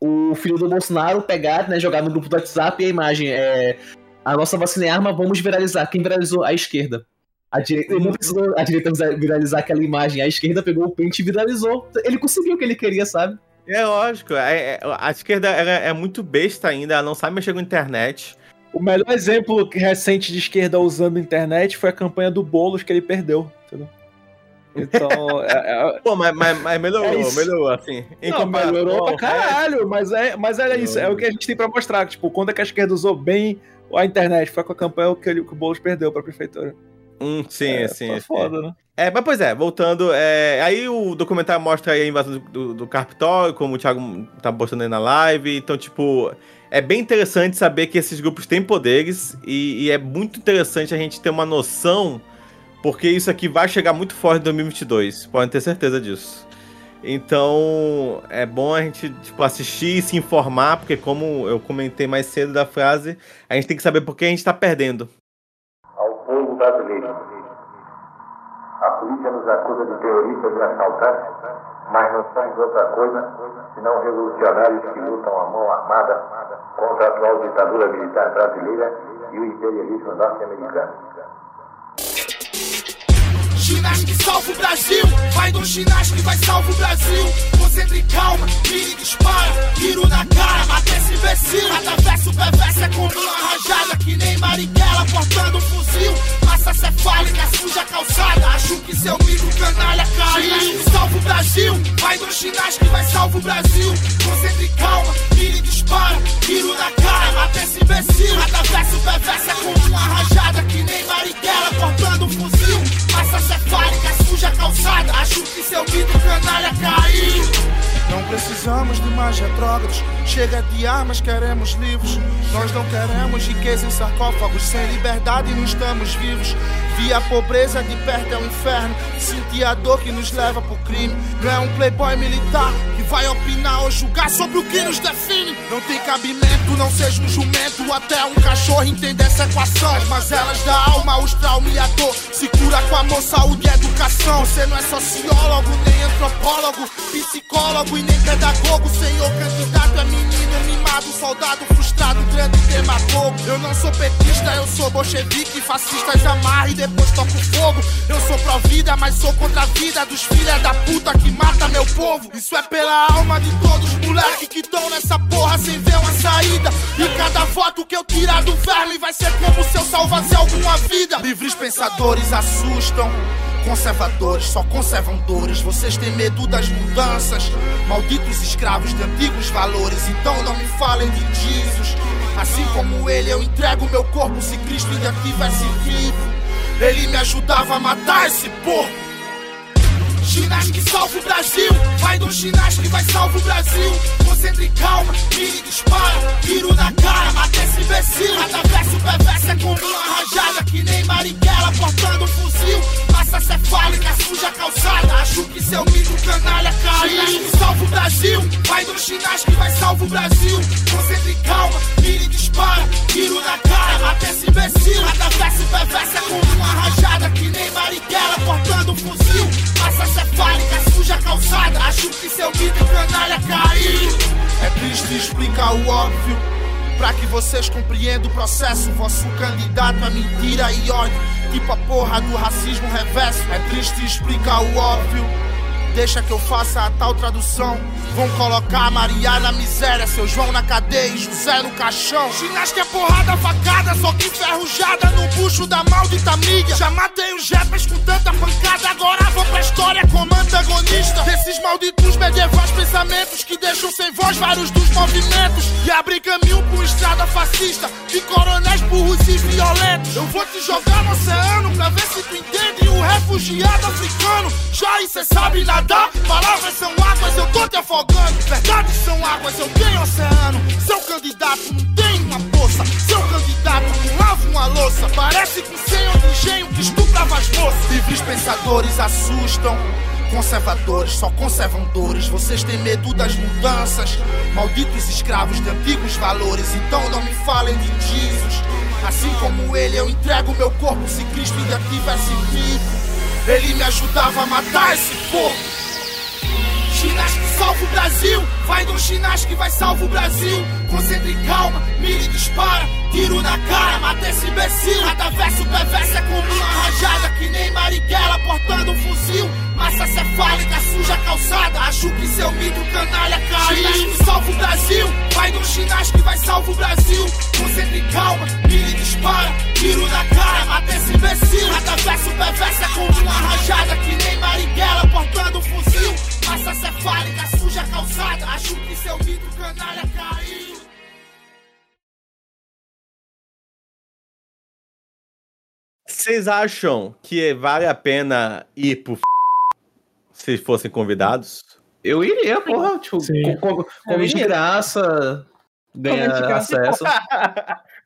o filho do Bolsonaro pegar, né, jogar no grupo do WhatsApp e a imagem é a nossa vacina é arma, vamos viralizar. Quem viralizou? A esquerda. A direita, não precisou a direita viralizar aquela imagem, a esquerda pegou o pente e viralizou. Ele conseguiu o que ele queria, sabe? É lógico, é- é- a esquerda ela é muito besta ainda, ela não sabe mexer com a internet. O melhor exemplo recente de esquerda usando a internet foi a campanha do Boulos que ele perdeu, entendeu? Então, é, é- Pô, mas, mas, mas melhorou, É melhorou, assim. Em não, comparação melhorou pra caralho, mas é, mas era isso, é o que a gente tem pra mostrar, tipo, quando é que a esquerda usou bem a internet, foi com a campanha que, ele, que o Boulos perdeu pra prefeitura. Hum, sim, é, sim, foi sim. foda, né? É, mas pois é, voltando, é, aí o documentário mostra aí a invasão do, do, do Capitólio, como o Thiago tá postando aí na live, então, tipo, é bem interessante saber que esses grupos têm poderes e, e, é muito interessante a gente ter uma noção, porque isso aqui vai chegar muito forte em 2022, podem ter certeza disso. Então é bom a gente tipo, assistir e se informar, porque como eu comentei mais cedo da frase, a gente tem que saber por que a gente está perdendo. Ao povo brasileiro, a polícia nos acusa de terroristas e assaltantes, mas não somos outra coisa senão revolucionários que lutam a mão armada contra a atual ditadura militar brasileira e o imperialismo norte-americano. Ginástica que salva o Brasil. Vai do ginástica que vai salvar o Brasil. Concentre calma, mira e dispara. Tiro na cara, mata esse imbecil. Cada verso perverso é como uma rajada. Que nem Marighella portando um fuzil. Massa cefálica, suja calçada. Acho que seu mito canalha caiu. que salva o Brasil. Vai do ginástica que vai salvar o Brasil. Concentre calma, mira e dispara. Tiro na cara, mata esse imbecil. Cada verso perverso é como uma rajada. Que nem Marighella portando um fuzil. Massa cefálica, suja calçada. Acho que seu mito canalha caiu. Não precisamos de mais retrógrados. Chega de armas, queremos livros. Nós não queremos riqueza em sarcófagos. Sem liberdade não estamos vivos. Vi a pobreza de perto é um inferno. Senti a dor que nos leva pro crime. Não é um playboy militar vai opinar ou julgar sobre o que nos define. Não tem cabimento, não seja um jumento. Até um cachorro entender essa equação. As mazelas da alma, os traumas e a dor. Se cura com amor, saúde e educação. Você não é sociólogo, nem antropólogo, psicólogo e nem pedagogo. Senhor candidato é menino mimado, soldado frustrado, grande demagogo. Eu não sou petista, eu sou bolchevique. Fascistas amarra e depois toco fogo. Eu sou pró-vida, mas sou contra a vida dos filha da puta que mata meu povo. Isso é pela alma de todos os moleques que estão nessa porra sem ver uma saída. E cada foto que eu tirar do verme vai ser como se eu salvasse alguma vida. Livres pensadores assustam. Conservadores só conservam dores. Vocês têm medo das mudanças. Malditos escravos de antigos valores. Então não me falem de Jesus. Assim como ele, eu entrego meu corpo se Cristo ainda tivesse vivo. Ele me ajudava a matar esse porco. Ginástica que salva o Brasil. Vai do ginástica que vai salvar o Brasil. Concentre calma, mira e dispara. Tiro na cara, mata esse imbecil. Cada verso perverso é como uma rajada. Que nem Marighella portando um fuzil. Massa cefálica, suja calçada. Acho que seu mito canalha caiu. Ginástica que salva o Brasil. Vai do ginástica que vai salvar o Brasil. Concentre calma, mira e dispara. Tiro na cara, mata esse imbecil. Cada verso perverso é como uma rajada. Que nem Marighella portando um fuzil. Massa cefálica, suja calçada. Acho que seu mito canalha caiu. É triste explicar o óbvio. Pra que vocês compreendam o processo. Vosso candidato é mentira e ódio. Tipo a porra do racismo reverso. É triste explicar o óbvio. Deixa que eu faça a tal tradução. Vão colocar Maria na miséria, seu João na cadeia e José no caixão. Ginástica é porrada, facada, só que ferrujada bucho da maldita mídia. Já matei os rappers com tanta pancada, agora vou pra história como antagonista. Desses malditos medievais pensamentos que deixam sem voz vários dos movimentos. E abrir caminho por estrada fascista, de coronéis burros e violentos. Eu vou te jogar no oceano pra ver se tu entende o refugiado africano. Já e cê sabe nadar, palavras são águas, eu tô te afogando. Verdades são águas, eu tenho oceano. Seu candidato não tem uma poça. Seu candidato lava uma louça. Parece com senhor de engenho que estuprava as moças. Livres pensadores assustam. Conservadores só conservam dores. Vocês têm medo das mudanças. Malditos escravos de antigos valores. Então não me falem de Jesus. Assim como ele, eu entrego meu corpo se Cristo ainda tivesse vivo. Ele me ajudava a matar esse porco. Ginástica salva o Brasil. Vai no ginástica que vai salvar o Brasil. Concentre calma, mira e dispara. Tiro na cara, mata esse imbecil. Cada verso perverso é como uma rajada. Que nem Marighella portando um fuzil. Massa cefálica, suja calçada. Acho que seu mito canalha caiu. Ginástica que salva o Brasil. Vai no ginástica que vai salvar o Brasil. Concentre calma, mira e dispara. Tiro na cara, mata esse imbecil. Cada verso perverso é como uma rajada. Que nem Marighella portando um fuzil. Massa cefálica, suja calçada. Acho que seu mito canalha caiu. Vocês acham que vale a pena ir pro f... se fossem convidados? Eu iria, porra, tipo, Sim. com, com, com de graça. (laughs) ganha (laughs) Como é de acesso.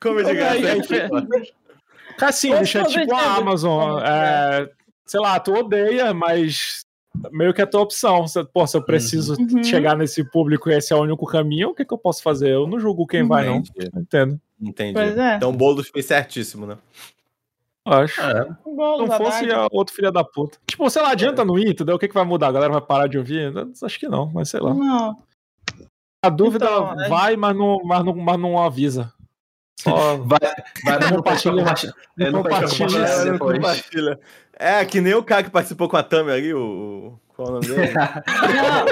Como é de graça. Assim, é sou tipo a. Amazon. É, sei lá, tu odeia, mas meio que é a tua opção. Pô, se eu preciso Uhum. chegar nesse público e esse é o único caminho, o que, que eu posso fazer? Eu não julgo quem vai, não. Entendo. Entendi. É. Então o Boulos fez certíssimo, né? Eu Acho. É. Não fosse a outro filho da puta. Tipo, sei lá, adianta não ir, entendeu? O que, que vai mudar? A galera vai parar de ouvir? Acho que não, mas sei lá. Não. A dúvida Então, é- vai, mas não, mas, não, mas não avisa. Só Vai, vai Não (laughs) no compartilha. compartilha. É, não compartilha. É, não compartilha. É, que nem o cara que participou com a Tami ali, o. Qual é o nome dele? (laughs) Não,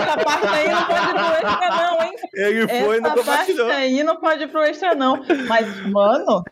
essa parte aí não pode ir pro extra, não, hein? Ele foi e não Essa parte aí não pode ir pro extra, não. Mas, mano,